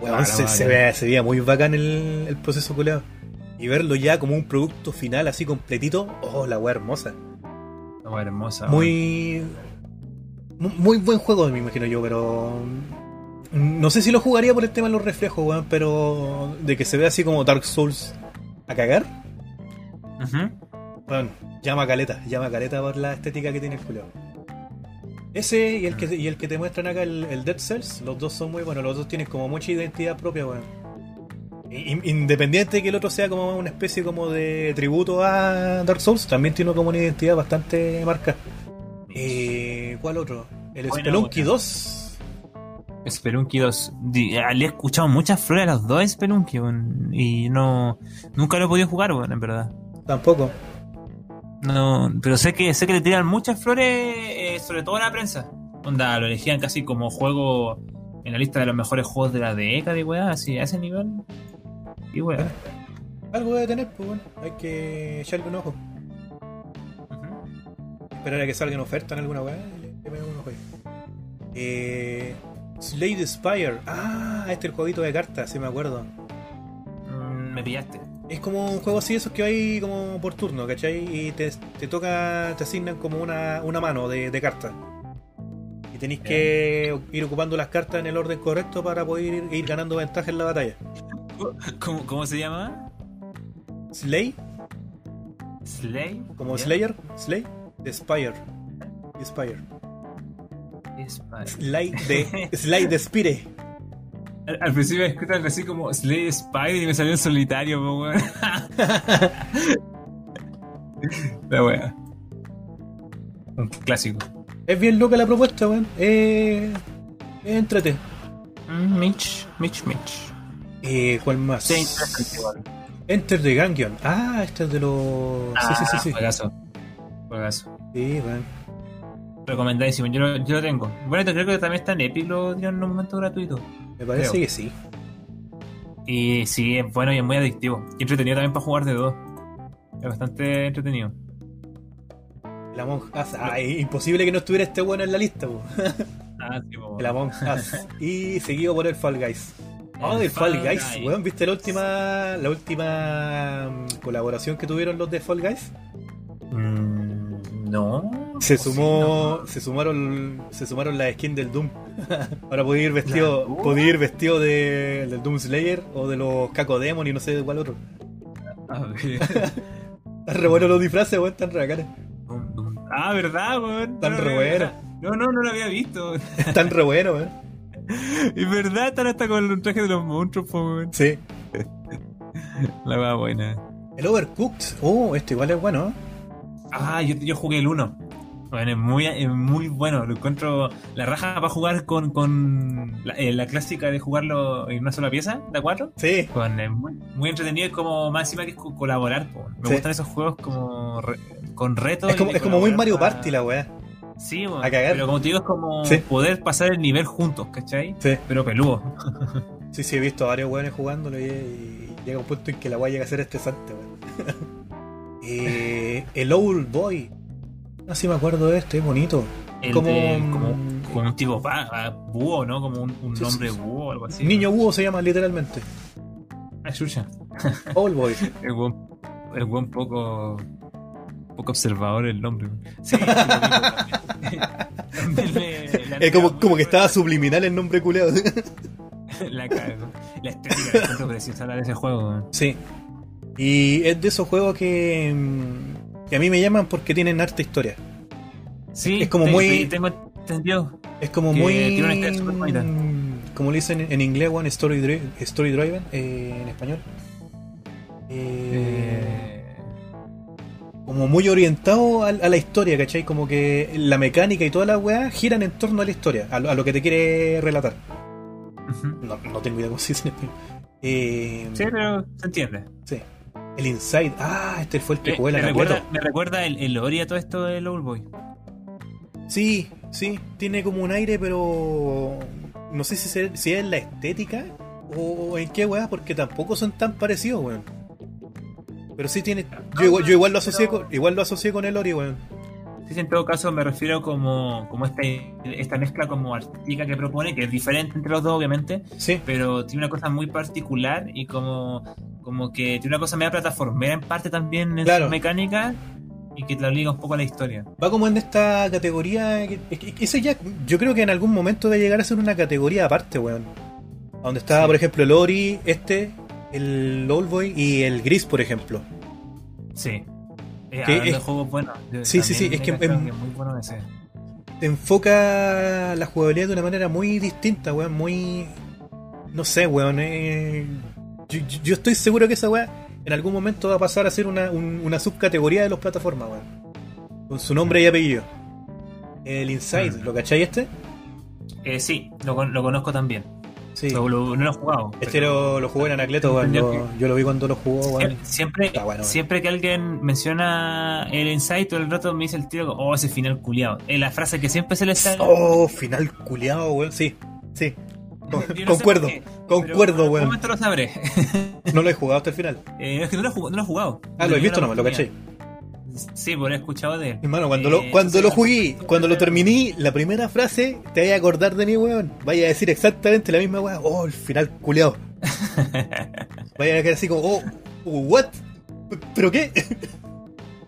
Ah, se, la veía, se veía muy bacán el, el proceso culeado. Y verlo ya como un producto final así completito, oh, la weá hermosa. Una weá hermosa. Muy. mu- Muy buen juego, me imagino yo, pero. No sé si lo jugaría por el tema de los reflejos, weón, pero. De que se ve así como Dark Souls a cagar. weón. Ujú. Bueno, llama caleta, llama caleta por la estética que tiene el culo. Ese y el que, y el que te muestran acá, el, el Dead Cells, los dos son muy buenos, los dos tienen como mucha identidad propia, weón. In- Independiente de que el otro sea como una especie como de tributo a Dark Souls, también tiene como una identidad bastante marcada. Eh, ¿Cuál otro? El Spelunky buena. 2. Spelunky 2. Di- ah, Le he escuchado muchas flores a los dos Spelunky, y no. Nunca lo he podido jugar, weón, en verdad. Tampoco. No, pero sé que sé que le tiran muchas flores, eh, sobre todo a la prensa. Onda, lo elegían casi como juego en la lista de los mejores juegos de la década y weá, así a ese nivel. Y weá. Algo debe tener, pues bueno, hay que echarle un ojo. Esperar a que salga en oferta en alguna weá y le, un ojo ahí. Eh, Slade Spire. Ah, este es el jueguito de cartas, si me acuerdo. Mm, me pillaste. Es como un juego así, esos que hay como por turno, ¿cachai? Y te, te toca, te asignan como una, una mano de, de cartas. Y tenéis que ir ocupando las cartas en el orden correcto para poder ir, ir ganando ventaja en la batalla. ¿Cómo, cómo se llama? Slay, Slay. como. Slayer, Slay, de Spire. De Spire. Slay de, Slay de Spire. Al, al principio he escrito algo así como Slay Spider y me salió en solitario, po, weón. La wea. Un clásico. Es bien loca la propuesta, weón. Eh, es entrete. Mm, Mitch, Mitch, Mitch. Eh, ¿Cuál más? Sí. Enter the Gungeon. Ah, este es de los. sí, sí, sí, sí. Juegazo. Juegazo. Sí, weón. Recomendadísimo, yo lo, yo lo tengo. Bueno, creo que también está en Epic, lo dieron en un momento gratuito. Me parece Creo. que sí. Y sí, es bueno y es muy adictivo. Y entretenido también para jugar de dos. Es bastante entretenido. El Among Us. Ah, es imposible que no estuviera este bueno en la lista, po. Ah, sí, po. El Among Us. y seguido por el Fall Guys. Oh, El el Fall Fall Guys, Guys. weón. ¿Viste la última, la última mm, colaboración que tuvieron los de Fall Guys? Mm, no. Se sumó, se sumaron, se sumaron las skins del Doom. Ahora podía ir vestido, podía ir vestido de, del Doom Slayer o de los Caco Demon y no sé de cuál otro. A ver. Están re buenos los disfraces, weón, están re dum. Ah, ¿verdad, weón? Están No, re no, buenos. No, no, no lo había visto. Están re buenos, weón. Es verdad, están hasta con el traje de los monstruos, weón. Sí. La va buena. El Overcooked. Oh, este igual es bueno. Ah, yo, yo jugué el 1. Bueno, es muy, es muy bueno. Lo encuentro la raja para jugar con, con la, eh, la clásica de jugarlo en una sola pieza, de a cuatro. Sí. Con, eh, muy, muy entretenido y como más encima que es co- colaborar. po. Me Sí. gustan esos juegos como re- con retos. Es como, es como muy Mario pa- Party la weá. Sí, bueno, a cagar. pero como te digo, es como Sí. poder pasar el nivel juntos, ¿cachai? Sí. Pero peludo. Sí, sí, he visto a varios weones jugándolo y, y llega un punto en que la weá llega a ser estresante, weón. eh, el Old Boy. Así me acuerdo de este, es bonito. El Como- de- como, como un tipo ah, búho, ¿no? Como un, un Sí, sí, nombre sí. búho o algo así. Niño búho se llama literalmente. Ah, chucha. Old Boy. El buen, el buen poco. poco observador el nombre. Sí, Es como, como que estaba subliminal el nombre culeado. La cago. La estética es preciosa la de ese juego. weón. Sí. Y es de esos juegos que, que a mí me llaman porque tienen harta historia. Sí, Es como te- muy- te- Tengo entendido. Es como muy. tiene una. Como le dicen en inglés, one story, dri- story driven, eh, en español. Eh, como muy orientado a, a la historia, ¿cachai? Como que la mecánica y todas las weas giran en torno a la historia, a lo, a lo que te quiere relatar. No, no tengo idea cómo se dice en español. Eh, Sí, pero se entiende. sí. El Inside. Ah, este fue el el me, recuerda, me recuerda el, el Ori a todo esto del Old Boy. Sí, sí, tiene como un aire, pero no sé si, se- si es la estética o en qué weá, porque tampoco son tan parecidos, weón. Pero sí tiene. Yo igual, yo igual lo asocié con, igual lo asocié con el Ori, weón. Sí, sí, en todo caso me refiero como, como esta, esta mezcla como artística que propone, que es diferente entre los dos, obviamente, Sí, pero tiene una cosa muy particular y como, como que tiene una cosa media plataformera en parte también en Claro. su mecánica y que te obliga un poco a la historia. va como en esta categoría. que- es que- que Eso ya, yo creo que en algún momento va a llegar a ser una categoría aparte, weón. Donde está, Sí. por ejemplo, el Ori, este, el Oldboy y el Gris, por ejemplo. Sí. Eh, Que es- juegos buenos. Sí, sí, sí, es me que em- es muy bueno ese. te enfoca la jugabilidad de una manera muy distinta, weón, muy... No sé, weón, eh, yo, yo- estoy seguro que esa weá en algún momento va a pasar a ser una, un- una subcategoría de los plataformas, weón. Con su nombre y apellido. El Inside, Mm. ¿lo cacháis este? Eh, sí, lo, lo conozco también. Sí. Lo- lo- no lo he jugado. Este lo, lo jugué en Anacleto, lo- yo lo vi cuando lo jugó, weón. Sie- Siempre, bueno, siempre que alguien menciona el insight todo el rato me dice el tío, oh, ese final culiado. Es la frase que siempre se le sale. Oh, final culiado, weón, sí, sí. Con- no concuerdo, qué, concuerdo, weón. momento lo sabré. No lo he jugado hasta el final. Eh, es que no lo, he jugado- no lo he jugado. Ah, lo he visto nomás, lo caché. Sí, por he escuchado de él. Hermano, cuando lo, Eh, cuando lo jugué, cuando lo terminé, la primera frase, te vaya a acordar de mí, weón. Vaya a decir exactamente la misma weón. Oh, el final culeado. Vaya a quedar así como, oh, what? ¿Pero qué?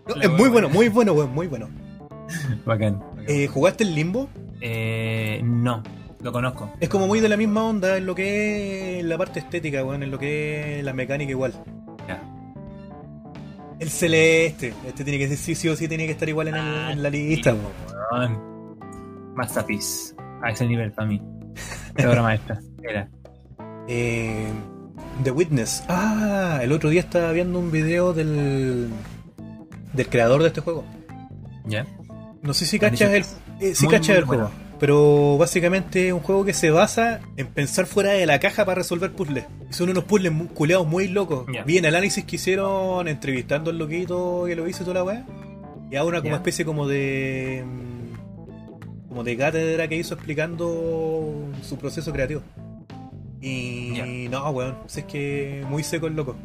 No, es muy bueno, muy bueno, weón, muy bueno. Bacán. bacán. Eh, ¿Jugaste el Limbo? Eh, no, lo conozco. Es como muy de la misma onda en lo que es la parte estética, weón, en lo que es la mecánica igual. Ya. El celeste, este tiene que ser sí, sí o sí, tiene que estar igual en, el- Ah, en la lista. Masterpiece. A ese nivel para mí. Obra maestra. Era. Eh, The Witness. Ah, el otro día estaba viendo un video del del creador de este juego. ¿Ya? No sé si cachas el, eh, si cachas el juego, pero básicamente es un juego que se basa en pensar fuera de la caja para resolver puzzles. Son unos puzzles culeados muy locos. Ya. Vi el análisis que hicieron entrevistando al loquito que lo hizo toda la weá. Y ahora como Ya. especie como de mm, como de cátedra que hizo explicando su proceso creativo. Y no, weón, es que muy seco el loco.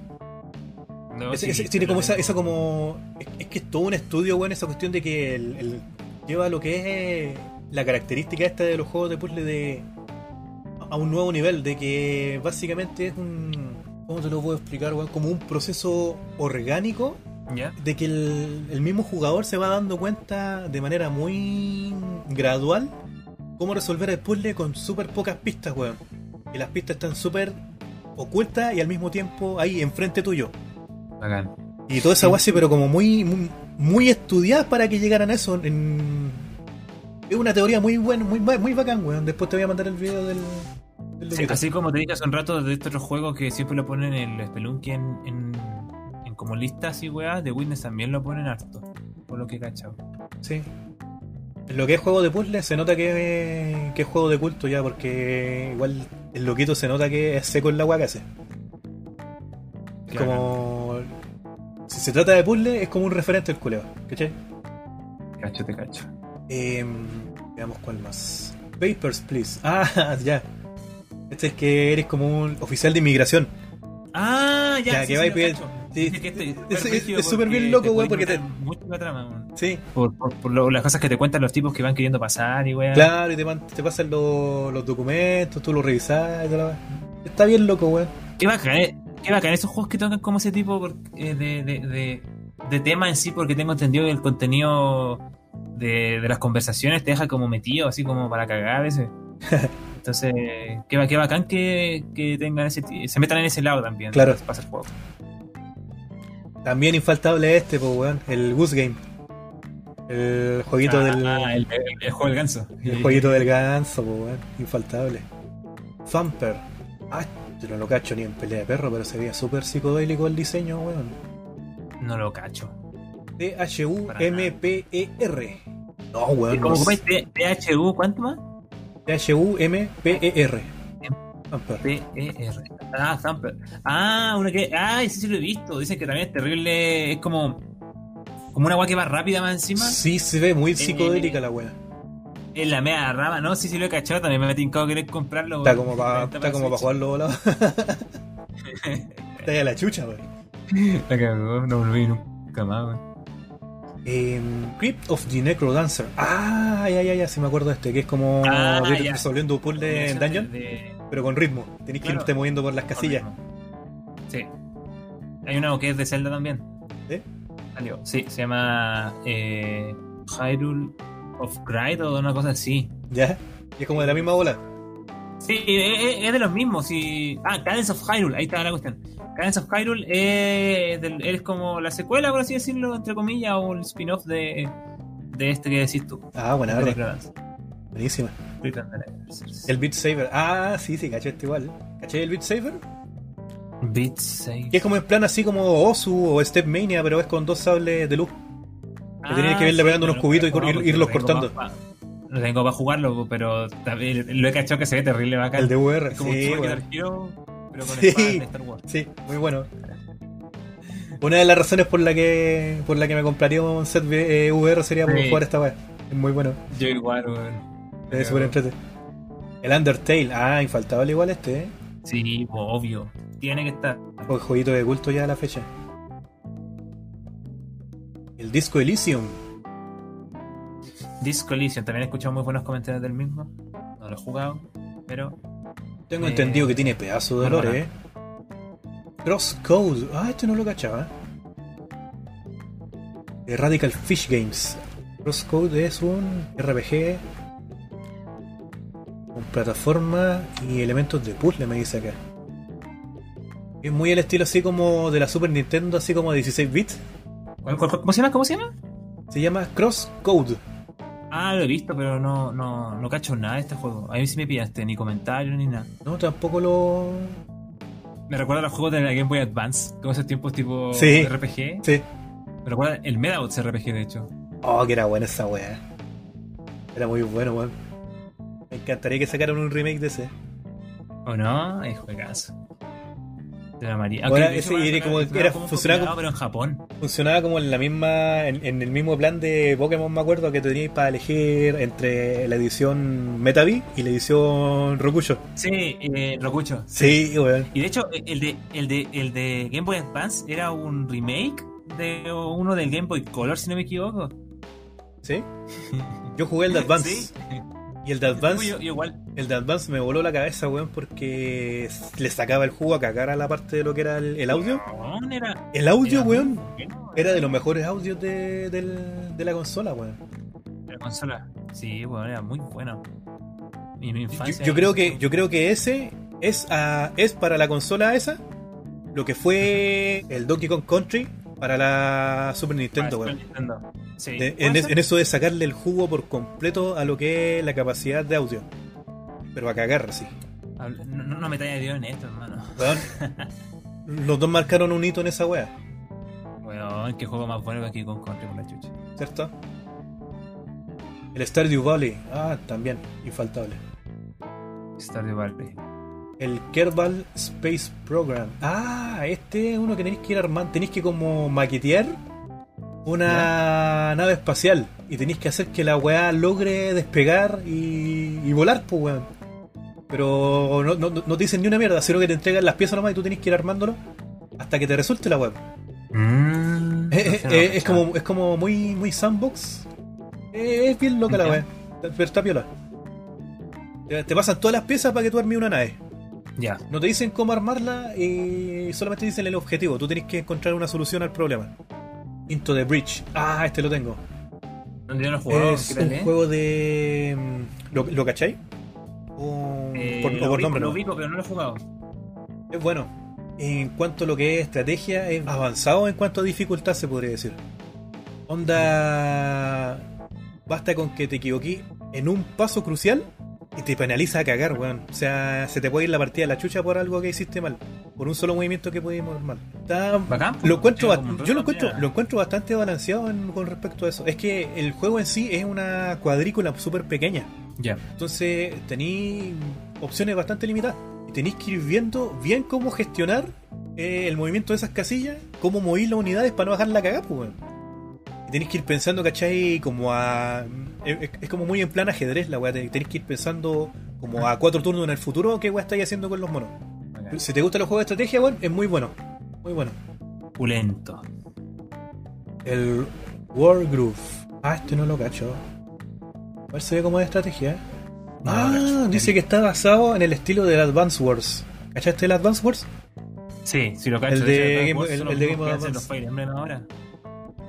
No, Ese- sí, tiene como esa, como. Es, es que es todo un estudio, weón, esa cuestión de que el, el- lleva lo que es la característica esta de los juegos de puzzle de. a un nuevo nivel, de que básicamente es un. ¿Cómo te lo puedo explicar, weón? Como un proceso orgánico ¿Ya? de que el, el mismo jugador se va dando cuenta de manera muy gradual cómo resolver el puzzle con súper pocas pistas, weón. Y las pistas están súper ocultas y al mismo tiempo ahí enfrente tuyo. Bacán. Y toda esa guase, pero como muy, muy, muy estudiada para que llegaran a eso. en- Es una teoría muy buena, muy, muy bacán, weón. Después te voy a mandar el video del. del Sí, así como te dije hace un rato de estos juegos que siempre lo ponen en el Spelunky en, en, en como listas y weas, de Witness también lo ponen harto. Por lo que he cachado. Sí. En lo que es juego de puzzle se nota que, que es juego de culto ya, porque igual el loquito se nota que es seco en la agua que hace. Es Claro. como. Si se trata de puzzle, es como un referente el culeo, ¿cachai? Cacho, te cacho. Em, veamos cuál más. Papers, please. Ah, ya. Este es que eres como un oficial de inmigración. Ah, ya, Ya, sí, que sí, va y lo pide- sí, este es- súper bien loco, puede porque te- Mucho la trama, weón. Sí, Por, por, por lo- las cosas que te cuentan los tipos que van queriendo pasar y weón. claro, y te, man- te pasan los, los documentos, tú los revisas y la. Está bien loco, weón. Qué bacán, eh, qué bacán esos juegos que tocan como ese tipo eh, de, de, de, de tema en sí, porque tengo entendido que el contenido de, de las conversaciones te deja como metido, así como para cagar a veces. Entonces, qué, qué bacán que, que tengan ese, se metan en ese lado también. Claro. Para hacer juego. También infaltable este, pues, weón. El Goose Game. El jueguito Ah, del. ah, el, el- el juego del ganso. El jueguito del ganso, pues, weón. Infaltable. Thumper. Ah, yo no lo cacho ni en pelea de perro, pero se veía súper psicodélico el diseño, weón. No lo cacho. T-H-U-M-P-E-R. No, weón. ¿Cómo no THU? ¿Cuánto más? T-H-U-M-P-E-R. Thumper. P-E-R. Ah, Thumper. Ah, uno que. Ah, ese sí lo he visto. Dicen que también es terrible. Es como. Como una agua que va rápida más encima. Sí, se ve muy psicodélica la weá. En la media rama, ¿no? Sí, sí lo he cachado. También me he tincado querer comprarlo. Está weón. como para Está está como para jugarlo volado. Está ya la chucha, weón. La cagó, no volví nunca más, weón. Em, Crypt of the Necrodancer. Ah, ya, ya, ya, sí me acuerdo de este, que es como Ah, ir resolviendo puzzle en dungeon, De- pero con ritmo. Tenéis que irte moviendo por las casillas. Sí. Hay una que es de Zelda también. ¿Sí? Salió. Sí, se llama eh, Hyrule of Pride o una cosa así. ¿Ya? Y es como de la misma bola. Sí, es, es de los mismos. Sí. Ah, Cadence of Hyrule, ahí está la cuestión. Cadence of Hyrule es, del- es como la secuela, por así decirlo, entre comillas, o el spin-off de, de este que decís tú. Ah, buena. Necrodance. Buenísima. El Beat Saber. Ah, sí, sí, caché este igual. ¿Caché el Beat Saber? Beat Saber. Que es como en plan así como Osu o Step Mania, pero es con dos sables de luz. Que tenías que irle pegando unos cubitos y ir- irlos cortando. Lo tengo para jugarlo, pero también lo he cachado que se ve terrible bacán. El de VR, Es como sí, Super bueno. Pero con Sí. espadas de Star Wars. Sí, muy bueno. Una de las razones por la que por la que me compraría un set eh, VR sería por Sí. jugar esta weá. Es muy bueno. Yo igual, weón. Es súper entretenido. El Undertale, ah, infaltable igual este, ¿eh? Sí, obvio. Tiene que estar. O el jueguito de culto ya a la fecha. El Disco Elysium. Disco Elysium, también he escuchado muy buenos comentarios del mismo. No lo he jugado, pero. Tengo Eh, entendido que tiene pedazo de lore, ¿eh? Crosscode. Ah, este no lo cachaba. De Radical Fish Games. Crosscode es un RPG con plataforma y elementos de puzzle, me dice acá. Es muy el estilo así como de la Super Nintendo, así como 16 bits. ¿Cuál- cuál- ¿Cómo se llama? ¿Cómo se llama? Se llama Crosscode. Ah, lo he visto, pero no, no, no cacho nada de este juego. A mí sí me pillaste, ni comentarios ni nada. No, tampoco lo. Me recuerda a los juegos de la Game Boy Advance, como esos tiempos tipo Sí. RPG. Sí. Me recuerda el Medabots RPG, de hecho. Oh, que era buena esa weá. Era muy bueno, weón. Me encantaría que sacaran un remake de ese. ¿O no? Es juegazo. De la María. Ahora, de hecho, ese era como- funcionaba era- como funcionaba pero en Japón. Funcionaba como en la misma. En, en el mismo plan de Pokémon, me acuerdo, que teníais para elegir entre la edición Metavi y la edición Rokusho. Sí, eh, Rokucho. Sí, weón. Y de hecho, el de, el, de, el de Game Boy Advance era un remake de uno del Game Boy Color, si no me equivoco. ¿Sí? Yo jugué el de Advance. Sí. Y el de Advance. Yo- yo igual. El de Advance me voló la cabeza, weón, porque le sacaba el jugo a cagar a la parte de lo que era el, el audio. Weón, era, El audio, era weón, era de los mejores audios de, del- de la consola, weón. de la consola. Sí, bueno, era muy bueno. Y mi Yo, infancia. yo creo que yo creo que ese es a- es para la consola esa lo que fue el Donkey Kong Country para la Super Nintendo. Super Nintendo. Sí. De- ¿Puede en, es- ser? en eso de sacarle el jugo por completo a lo que es la capacidad de audio. Pero a cagar, sí. No, no, no me talla Dios en esto, hermano. Los dos marcaron un hito en esa wea, Weón, qué juego más bueno que aquí con Country por la chucha. ¿cierto? El Stardew Valley, ah, también, infaltable. Stardew Valley. El Kerbal Space Program. Ah, este es uno que tenéis que ir armando. Tenéis que como maquetear una nave espacial. Y tenéis que hacer que la weá logre despegar y, y volar, pues weón. Pero no, no, no te dicen ni una mierda, sino que te entregan las piezas nomás y tú tenés que ir armándolo hasta que te resulte la web. Mm, Es, como, es como muy, muy sandbox. Es bien loca la weá. Pero está piola. Te te pasan todas las piezas para que tú armes una nave. Ya. No te dicen cómo armarla y solamente dicen el objetivo. Tú tienes que encontrar una solución al problema. Into the Bridge. Ah, este lo tengo. ¿Dónde no he jugado? es ¿Qué tal, un eh? juego de. mm, ¿Lo, lo cachai? O, Eh, por, o lo por nombre, lo ¿no? ubico, pero no lo he jugado. Es bueno. En cuanto a lo que es estrategia, es avanzado en cuanto a dificultad, se podría decir. Onda. Basta con que te equivoquís en un paso crucial y te penaliza a cagar, weón. O sea, se te puede ir la partida a la chucha por algo que hiciste mal. Por un solo movimiento que pudimos mal. Está, Bacán, pues. lo encuentro, yo lo encuentro, lo encuentro bastante balanceado en- con respecto a eso. Es que el juego en sí es una cuadrícula súper pequeña. Ya. Entonces tenéis opciones bastante limitadas. Y tenéis que ir viendo bien cómo gestionar eh, el movimiento de esas casillas, cómo mover las unidades para no bajar la cagada, pues, weón. Y tenéis que ir pensando, ¿cachai? Como a. Es, es como muy en plan ajedrez la weá. te- Tenéis que ir pensando como a cuatro turnos en el futuro, ¿qué weá estáis haciendo con los monos? Si te gustan los juegos de estrategia, weón, es muy bueno. Muy bueno. Pulento. El War Groove. Ah, este no lo cacho. A ver, se ve como de estrategia. No, ah, dice que está basado en el estilo del Advance Wars. ¿Cachaste el Advance Wars? Sí, sí lo cacho. El de Game- Wars el- el los de Game los Advance. Fire Emblem ahora.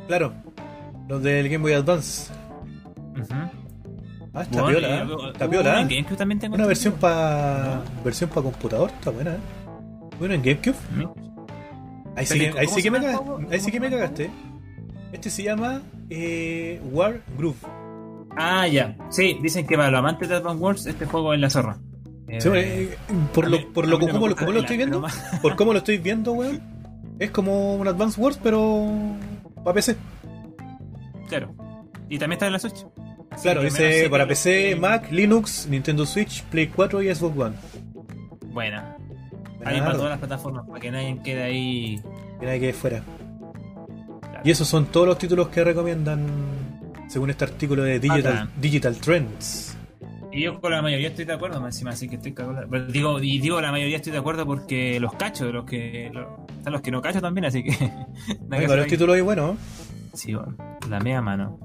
Claro. Los del Game Boy Advance. Ujú. Ah, está Bueno, piola. ¿eh? Está uh, piola. en ¿eh? GameCube también tengo Una versión para versión para computador, está buena. ¿eh? Bueno, en GameCube. Ahí sí, que, Pero, ahí ¿cómo sí que me, caga- ahí sí ¿Cómo que me cagaste. Este se llama eh, War Groove. Ah, ya. Sí, dicen que para los amantes de Advance Wars este juego es la zorra. Eh, Sí, eh, por lo, por lo como, lo, como estoy viendo, por cómo lo estoy viendo, weón, es como un Advance Wars, pero para PC. Claro. Y también está en la Switch. Así Claro, dice para que- PC, Mac, Linux, Nintendo Switch, Play 4 y Xbox One. Buena. Ahí para todas las plataformas, para que nadie quede ahí. que nadie quede fuera. Claro. Y esos son todos los títulos que recomiendan según este artículo de Digital, Trends. Y yo con la mayoría estoy de acuerdo, más encima, así que estoy cagado. Pero digo, y digo la mayoría estoy de acuerdo porque los cacho, los que. Los, están los que no cacho también, así que. varios ahí. títulos ahí buenos. Sí, la media mano.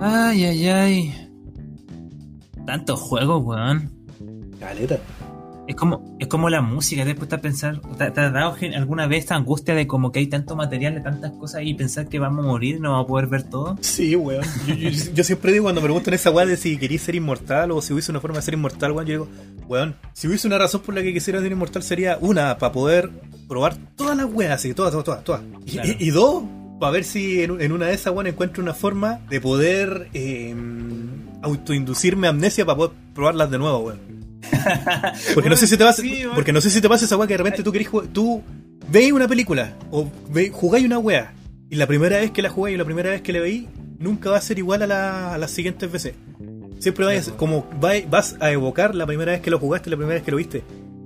Ay, ay, ay. Tantos juegos, weón. Caleta. Es como, es como la música, te has puesto a pensar, ¿te, te has dado alguna vez esta angustia de como que hay tanto material, de tantas cosas y pensar que vamos a morir y no vamos a poder ver todo? Sí, weón. Yo, yo- yo siempre digo cuando me preguntan esa weá de si queréis ser inmortal o si hubiese una forma de ser inmortal, weón, yo digo, weón, si hubiese una razón por la que quisiera ser inmortal sería una, para poder probar todas las weas, así, todas, todas, todas, todas. Y, Claro. y- y dos, para ver si en, en una de esas, weón, encuentro una forma de poder eh, autoinducirme amnesia para poder probarlas de nuevo, weón. Porque no sé si te pasa, Sí, weón. porque no sé si te pasa esa weá que de repente tú querés jugar, tú veis una película o ve, jugáis una wea y la primera vez que la jugáis y la primera vez que la veis nunca va a ser igual a, la- a las siguientes veces. Siempre vais, como vas a evocar la primera vez que lo jugaste, la primera vez que lo viste.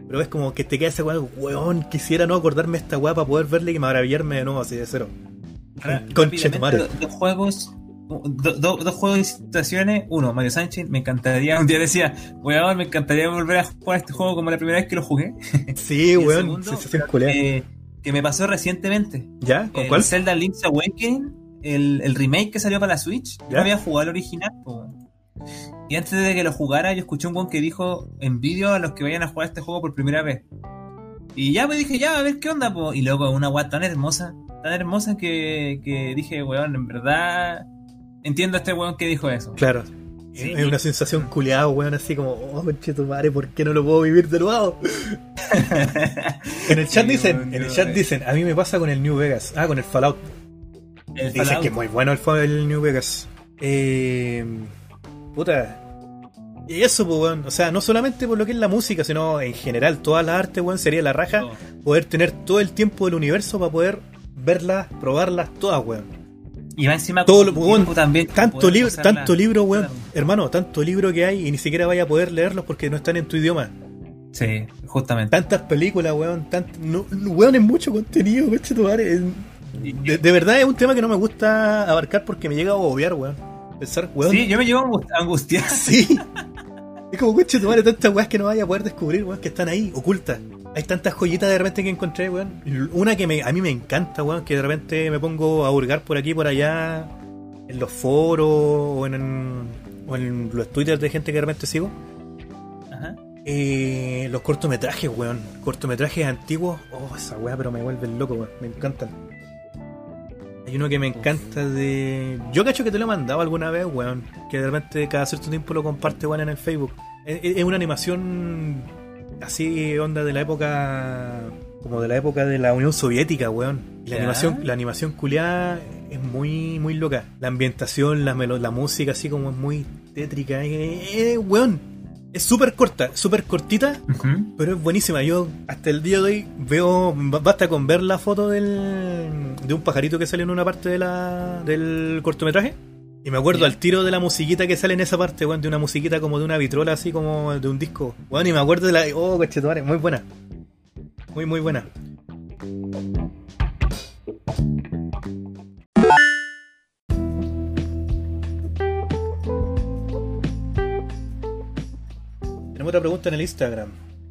Pero es como que te queda esa weá, weón, quisiera no acordarme esta weá para poder verle y maravillarme de nuevo así de cero. Conche tu madre. Dos juegos, do- juegos de situaciones. Uno, Mario Sánchez, me encantaría, un día decía, weón, me encantaría volver a jugar este juego como la primera vez que lo jugué. Sí, weón, segundo, sensación culea. eh, que me pasó recientemente. ¿Ya? ¿Con el cuál? Zelda Link's Awakening, el, el remake que salió para la Switch. ¿Ya? Yo había jugado el original. Y antes de que lo jugara, yo escuché un weón que dijo envidio a los que vayan a jugar este juego por primera vez. Y ya me dije, ya, a ver qué onda, po. Y luego una weá tan hermosa, tan hermosa que, que dije, weón, en verdad entiendo a este weón que dijo eso. Claro. Sí. Es una sensación culeada, weón, así como, oh, conche tu madre, ¿por qué no lo puedo vivir de nuevo? En el chat Sí, dicen, en el chat dicen, a mí me pasa con el New Vegas. Ah, con el Fallout. El Dicen Fallout. que es muy bueno el, el New Vegas. Eh, puta. Y eso, pues, weón. O sea, no solamente por lo que es la música, sino en general, toda la arte, weón, sería la raja Todo. poder tener todo el tiempo del universo para poder verlas, probarlas todas, weón. Y va encima Todo lo, también. tanto, libro tanto libro, weón. Hermano, tanto libro que hay y ni siquiera vaya a poder leerlos porque no están en tu idioma. Sí, justamente. Tantas películas, weón. Tant, no, weón, es mucho contenido, coche tu madre. De, de verdad es un tema que no me gusta abarcar porque me llega a obviar, weón. Pensar, weón. Sí, yo me llevo a angustiar. Sí. Es como, coche tu madre, tantas weas que no vaya a poder descubrir, weón, que están ahí, ocultas. Hay tantas joyitas de repente que encontré, weón. Una que me, a mí me encanta, weón, que de repente me pongo a hurgar por aquí y por allá, en los foros o en, en, o en los twitters de gente que realmente sigo, Ajá. eh, los cortometrajes, weón. Cortometrajes antiguos. Oh, esa weá, pero me vuelven loco, weón. Me encantan. Hay uno que me encanta de. Yo cacho que te lo he mandado alguna vez, weón. Que de repente cada cierto tiempo lo comparte, weón, en el Facebook. Es, es- es una animación así, onda de la época. Como de la época de la Unión Soviética, weón. Y la Ya. animación, la animación culiada es muy, muy loca. La ambientación, la, melo- la música, así como es muy tétrica. Eh, eh, weón. Es súper corta, súper cortita, pero es buenísima. Yo hasta el día de hoy veo, ba- basta con ver la foto del, de un pajarito que sale en una parte de la, del cortometraje. Y me acuerdo al tiro de la musiquita que sale en esa parte, weón, de una musiquita como de una vitrola, así como de un disco. Weón, y me acuerdo de la. Oh, cochetumare, muy buena. Muy, muy buena. Tenemos otra pregunta en el Instagram.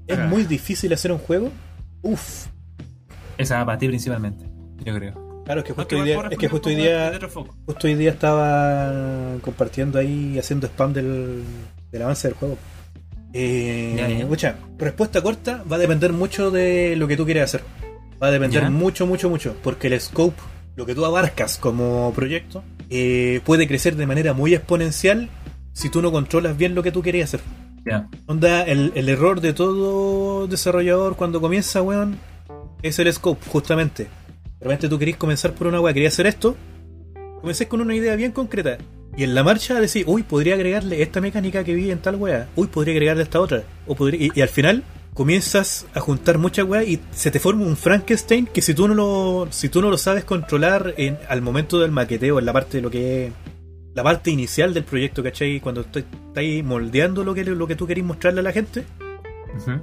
¿Es Ah. muy difícil hacer un juego? Uf. Esa va para ti principalmente, yo creo. Claro, es que justo hoy día, es que justo hoy día, justo hoy día estaba compartiendo ahí, haciendo spam del, del avance del juego. Eh, Ya, ya. escucha, respuesta corta va a depender mucho de lo que tú quieres hacer. Va a depender Ya. mucho, mucho, mucho. Porque el scope, lo que tú abarcas como proyecto, eh, puede crecer de manera muy exponencial si tú no controlas bien lo que tú querías hacer. Ya. Onda, el, el error de todo desarrollador cuando comienza, weón, es el scope, justamente. De repente tú querís comenzar por una weá, querías hacer esto, comencé con una idea bien concreta. Y en la marcha decís, uy, podría agregarle esta mecánica que vi en tal weá, uy, podría agregarle esta otra. O podría, y, al final comienzas a juntar muchas weas y se te forma un Frankenstein que si tú no lo, si tú no lo sabes controlar en, al momento del maqueteo, en la parte de lo que es la parte inicial del proyecto, ¿cachai? Cuando estáis moldeando lo que, lo que tú querís mostrarle a la gente,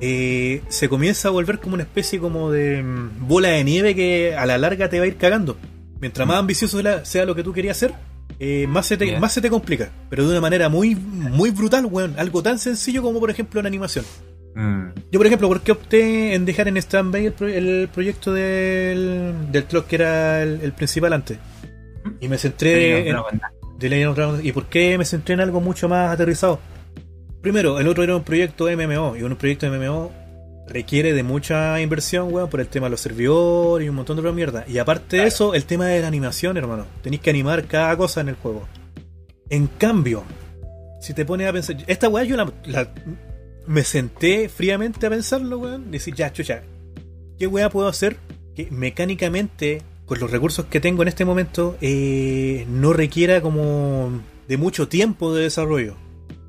Eh, se comienza a volver como una especie como de mm, bola de nieve que a la larga te va a ir cagando. Mientras más ambicioso sea lo que tú querías hacer, eh, más, se te, más se te complica. Pero de una manera muy, muy brutal, weón. Algo tan sencillo como, por ejemplo, la animación. Mm. Yo, por ejemplo, ¿por qué opté en dejar en stand-by el, pro- el proyecto del, del clock que era el, el principal antes? Y me centré en, Legend of. ¿Y por qué me centré en algo mucho más aterrizado? Primero, el otro era un proyecto MMO. Y un proyecto MMO requiere de mucha inversión, weón, por el tema de los servidores y un montón de otra mierda. Y aparte de eso, el tema de la animación, hermano. Tenéis que animar cada cosa en el juego. En cambio, si te pones a pensar. Esta weá yo la, la- me senté fríamente a pensarlo, weón. Decir, ya, chucha, ¿qué weá puedo hacer que mecánicamente, con los recursos que tengo en este momento, eh, no requiera como de mucho tiempo de desarrollo?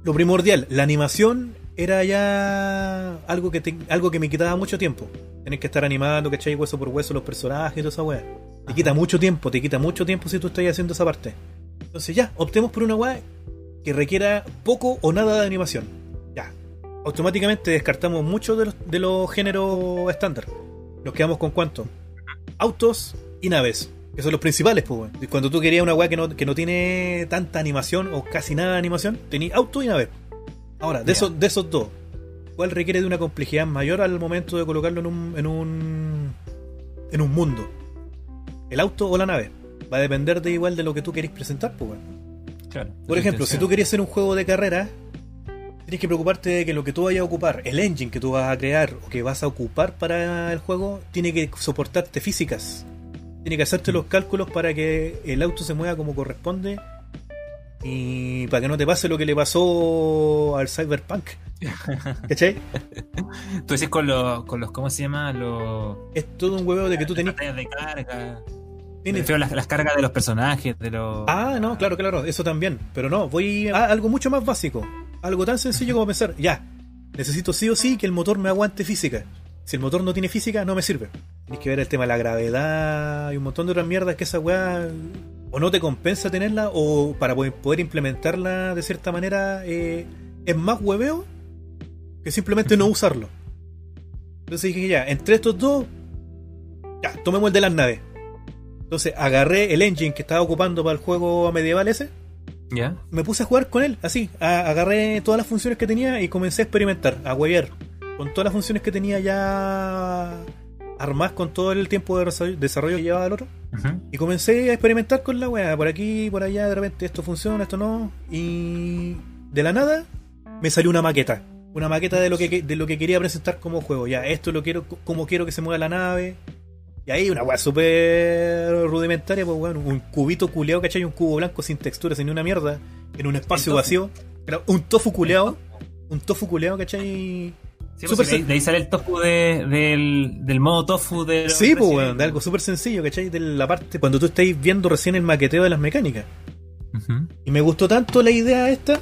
Lo primordial, la animación era ya algo que, te- algo que me quitaba mucho tiempo. Tienes que estar animando, ¿cachai? Hueso por hueso los personajes y toda esa weá. Te quita mucho tiempo, te quita mucho tiempo si tú estás haciendo esa parte. Entonces ya, optemos por una weá que requiera poco o nada de animación. Ya. Automáticamente descartamos muchos de los, de los géneros estándar. Nos quedamos con cuánto? Autos y naves. Que son los principales, pues, weón. Cuando tú querías una weá que no, que no tiene tanta animación o casi nada de animación, tenías auto y nave. Ahora, de, esos, de esos dos, ¿cuál requiere de una complejidad mayor al momento de colocarlo en un, en un, en un mundo? ¿El auto o la nave? Va a depender de igual de lo que tú querés presentar, pues, weón. Claro. Por ejemplo, si tú querías hacer un juego de carrera, tienes que preocuparte de que lo que tú vayas a ocupar, el engine que tú vas a crear o que vas a ocupar para el juego, tiene que soportarte físicas. Tiene que hacerte los cálculos para que el auto se mueva como corresponde y para que no te pase lo que le pasó al Cyberpunk. ¿Cachai? Tú decís con los, con los, ¿cómo se llama? Los. Es todo un huevo de que tú tenés. de carga. Tienes- las, las cargas de los personajes, de los. Ah, no, claro, claro, eso también. Pero no, voy a algo mucho más básico. Algo tan sencillo como pensar, ya, necesito sí o sí que el motor me aguante física. Si el motor no tiene física, no me sirve. Tienes que ver el tema de la gravedad y un montón de otras mierdas que esa weá o no te compensa tenerla o para poder implementarla de cierta manera eh, es más hueveo que simplemente no usarlo. Entonces dije ya, entre estos dos, ya, tomemos el de las naves. Entonces agarré el engine que estaba ocupando para el juego medieval ese, ¿Ya? me puse a jugar con él, así. a- agarré todas las funciones que tenía y comencé a experimentar, a huevear. Con todas las funciones que tenía ya armadas con todo el tiempo de desarrollo- que llevaba el otro. Y comencé a experimentar con la weá, por aquí, por allá, de repente esto funciona, esto no. Y de la nada, me salió una maqueta. Una maqueta de lo que, de lo que quería presentar como juego. Ya, esto lo quiero, como quiero que se mueva la nave. Y ahí una weá súper rudimentaria, pues bueno, un cubito culeado, ¿cachai? Un cubo blanco sin textura, sin ni una mierda, en un espacio vacío. Era un tofu culeado, un tofu culeado, ¿cachai? Sí, pues, de, ahí, sen- de ahí sale el tofu de- del, del modo tofu de Sí, pues weón, de algo súper sencillo, ¿cachai? De la parte, cuando tú estáis viendo recién el maqueteo de las mecánicas. Y me gustó tanto la idea esta,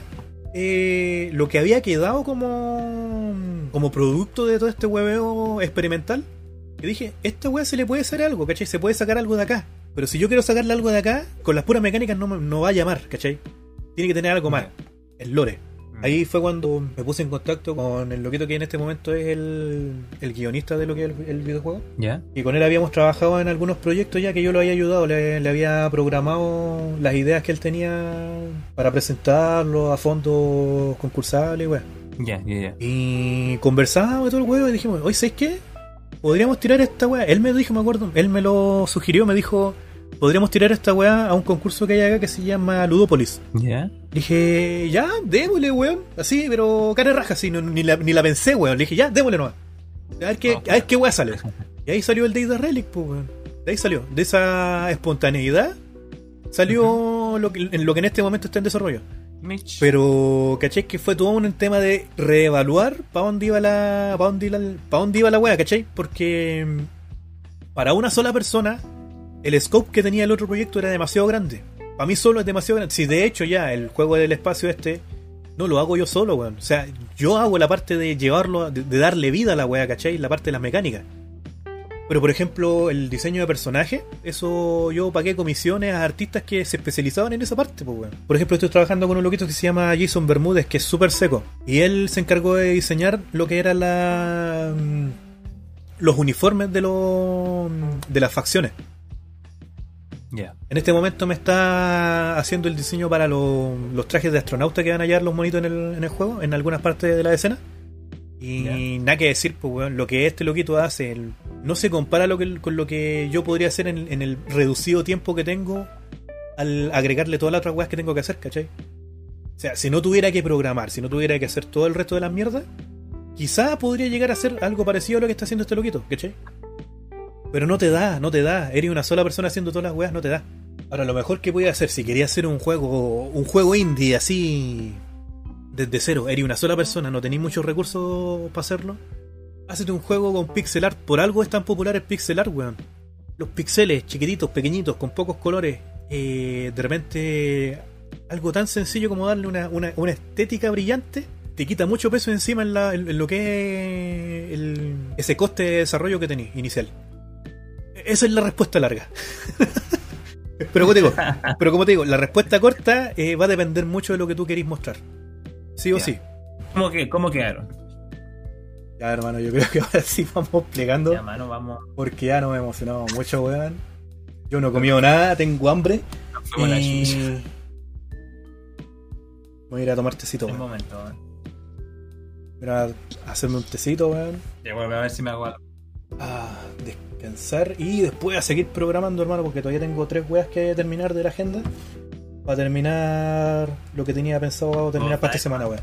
eh, lo que había quedado como, como producto de todo este hueveo experimental, que dije, esta wea se le puede hacer algo, ¿cachai? Se puede sacar algo de acá. Pero si yo quiero sacarle algo de acá, con las puras mecánicas no, no va a llamar, ¿cachai? Tiene que tener algo más, el lore. Ahí fue cuando me puse en contacto con el loquito que en este momento es el, el guionista de lo que es el, el videojuego. ¿Ya? Y con él habíamos trabajado en algunos proyectos ya que yo lo había ayudado, le, le había programado las ideas que él tenía para presentarlo a fondos concursables, weón. Ya, ya, ya. Y conversábamos y todo el huevo y dijimos, oye, ¿sabes qué? Podríamos tirar esta weá. Él me dijo, me acuerdo, él me lo sugirió, me dijo, podríamos tirar esta weá a un concurso que hay acá que se llama Ludopolis. ¿Ya? Dije, ya, démosle, weón. Así, pero cara raja, así, no- ni, la, ni la pensé, weón. Le dije, ya, démosle nomás. A ver qué, a ver qué weá sale. Y ahí salió el Day the Relic, pues, weón. De ahí salió. De esa espontaneidad salió lo que, en lo que en este momento está en desarrollo. Mitch. Pero, ¿cachai? Que fue todo un tema de reevaluar para dónde iba la. para dónde iba, pa' dónde iba la wea, ¿cachai? Porque mm, para una sola persona, el scope que tenía el otro proyecto era demasiado grande. Para mí solo es demasiado grande. Si de hecho ya el juego del espacio este no lo hago yo solo, weón. O sea, yo hago la parte de llevarlo, de, darle vida a la wea, ¿cachai? La parte de las mecánicas. Pero por ejemplo, el diseño de personaje, eso yo pagué comisiones a artistas que se especializaban en esa parte, pues weón. Por ejemplo, estoy trabajando con un loquito que se llama Jason Bermúdez, que es súper seco. Y él se encargó de diseñar lo que era mm, los uniformes de de las facciones. En este momento me está haciendo el diseño para los, los trajes de astronauta que van a hallar los monitos en el, en el juego, en algunas partes de la escena. Y nada que decir, pues, weón, lo que este loquito hace el- no se compara lo que, con lo que yo podría hacer en, en el reducido tiempo que tengo al agregarle todas las otras weas que tengo que hacer, ¿cachai? O sea, si no tuviera que programar, si no tuviera que hacer todo el resto de las mierdas, quizá podría llegar a hacer algo parecido a lo que está haciendo este loquito, ¿cachai? Pero no te da, no te da. Eres una sola persona haciendo todas las weas, no te da. Ahora, lo mejor que podía hacer, si quería hacer un juego, un juego indie así, desde cero, eres una sola persona, no tenéis muchos recursos para hacerlo, Hácete un juego con pixel art. Por algo es tan popular el pixel art, weón. Los pixeles chiquititos, pequeñitos, con pocos colores. eh, de repente, algo tan sencillo como darle una, una- una estética brillante, te quita mucho peso encima en, la- en- lo que es ese coste de desarrollo que tenéis inicial. Esa es la respuesta larga. pero, como te digo, pero como te digo, la respuesta corta eh, va a depender mucho de lo que tú queréis mostrar. Sí o sí. ¿Cómo, que, ¿Cómo quedaron? Ya, hermano, yo creo que ahora sí vamos plegando. Ya, mano, vamos. Porque ya no me he emocionado mucho, weón. Yo no he comido nada, tengo hambre. Chucha. Voy a ir a tomar tecito, Un momento, weón. Voy a hacerme un tecito, weón. Ya, bueno, a ver si me hago algo. A descansar y después a seguir programando, hermano, porque todavía tengo tres weas que terminar de la agenda. Para terminar lo que tenía pensado terminar Oh, para esta semana, weón.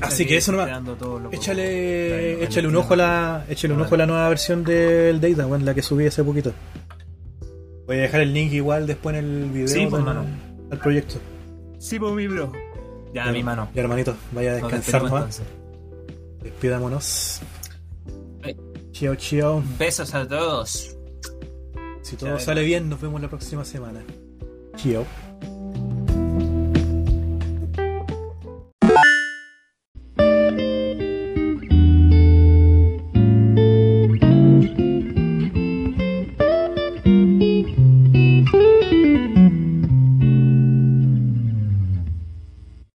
Así que eso nomás. Échale, échale un ojo a la, échale un ojo a la nueva versión del Data, weón, la que subí hace poquito. Voy a dejar el link igual después en el video Sí, pues, mano. al proyecto. Sí, pues, mi bro. Ya, mi mano. Ya, hermanito, vaya a descansar nomás. Despidámonos. Chao, chao. Besos a todos. Si todo Chao, sale bien, nos vemos la próxima semana. Chao.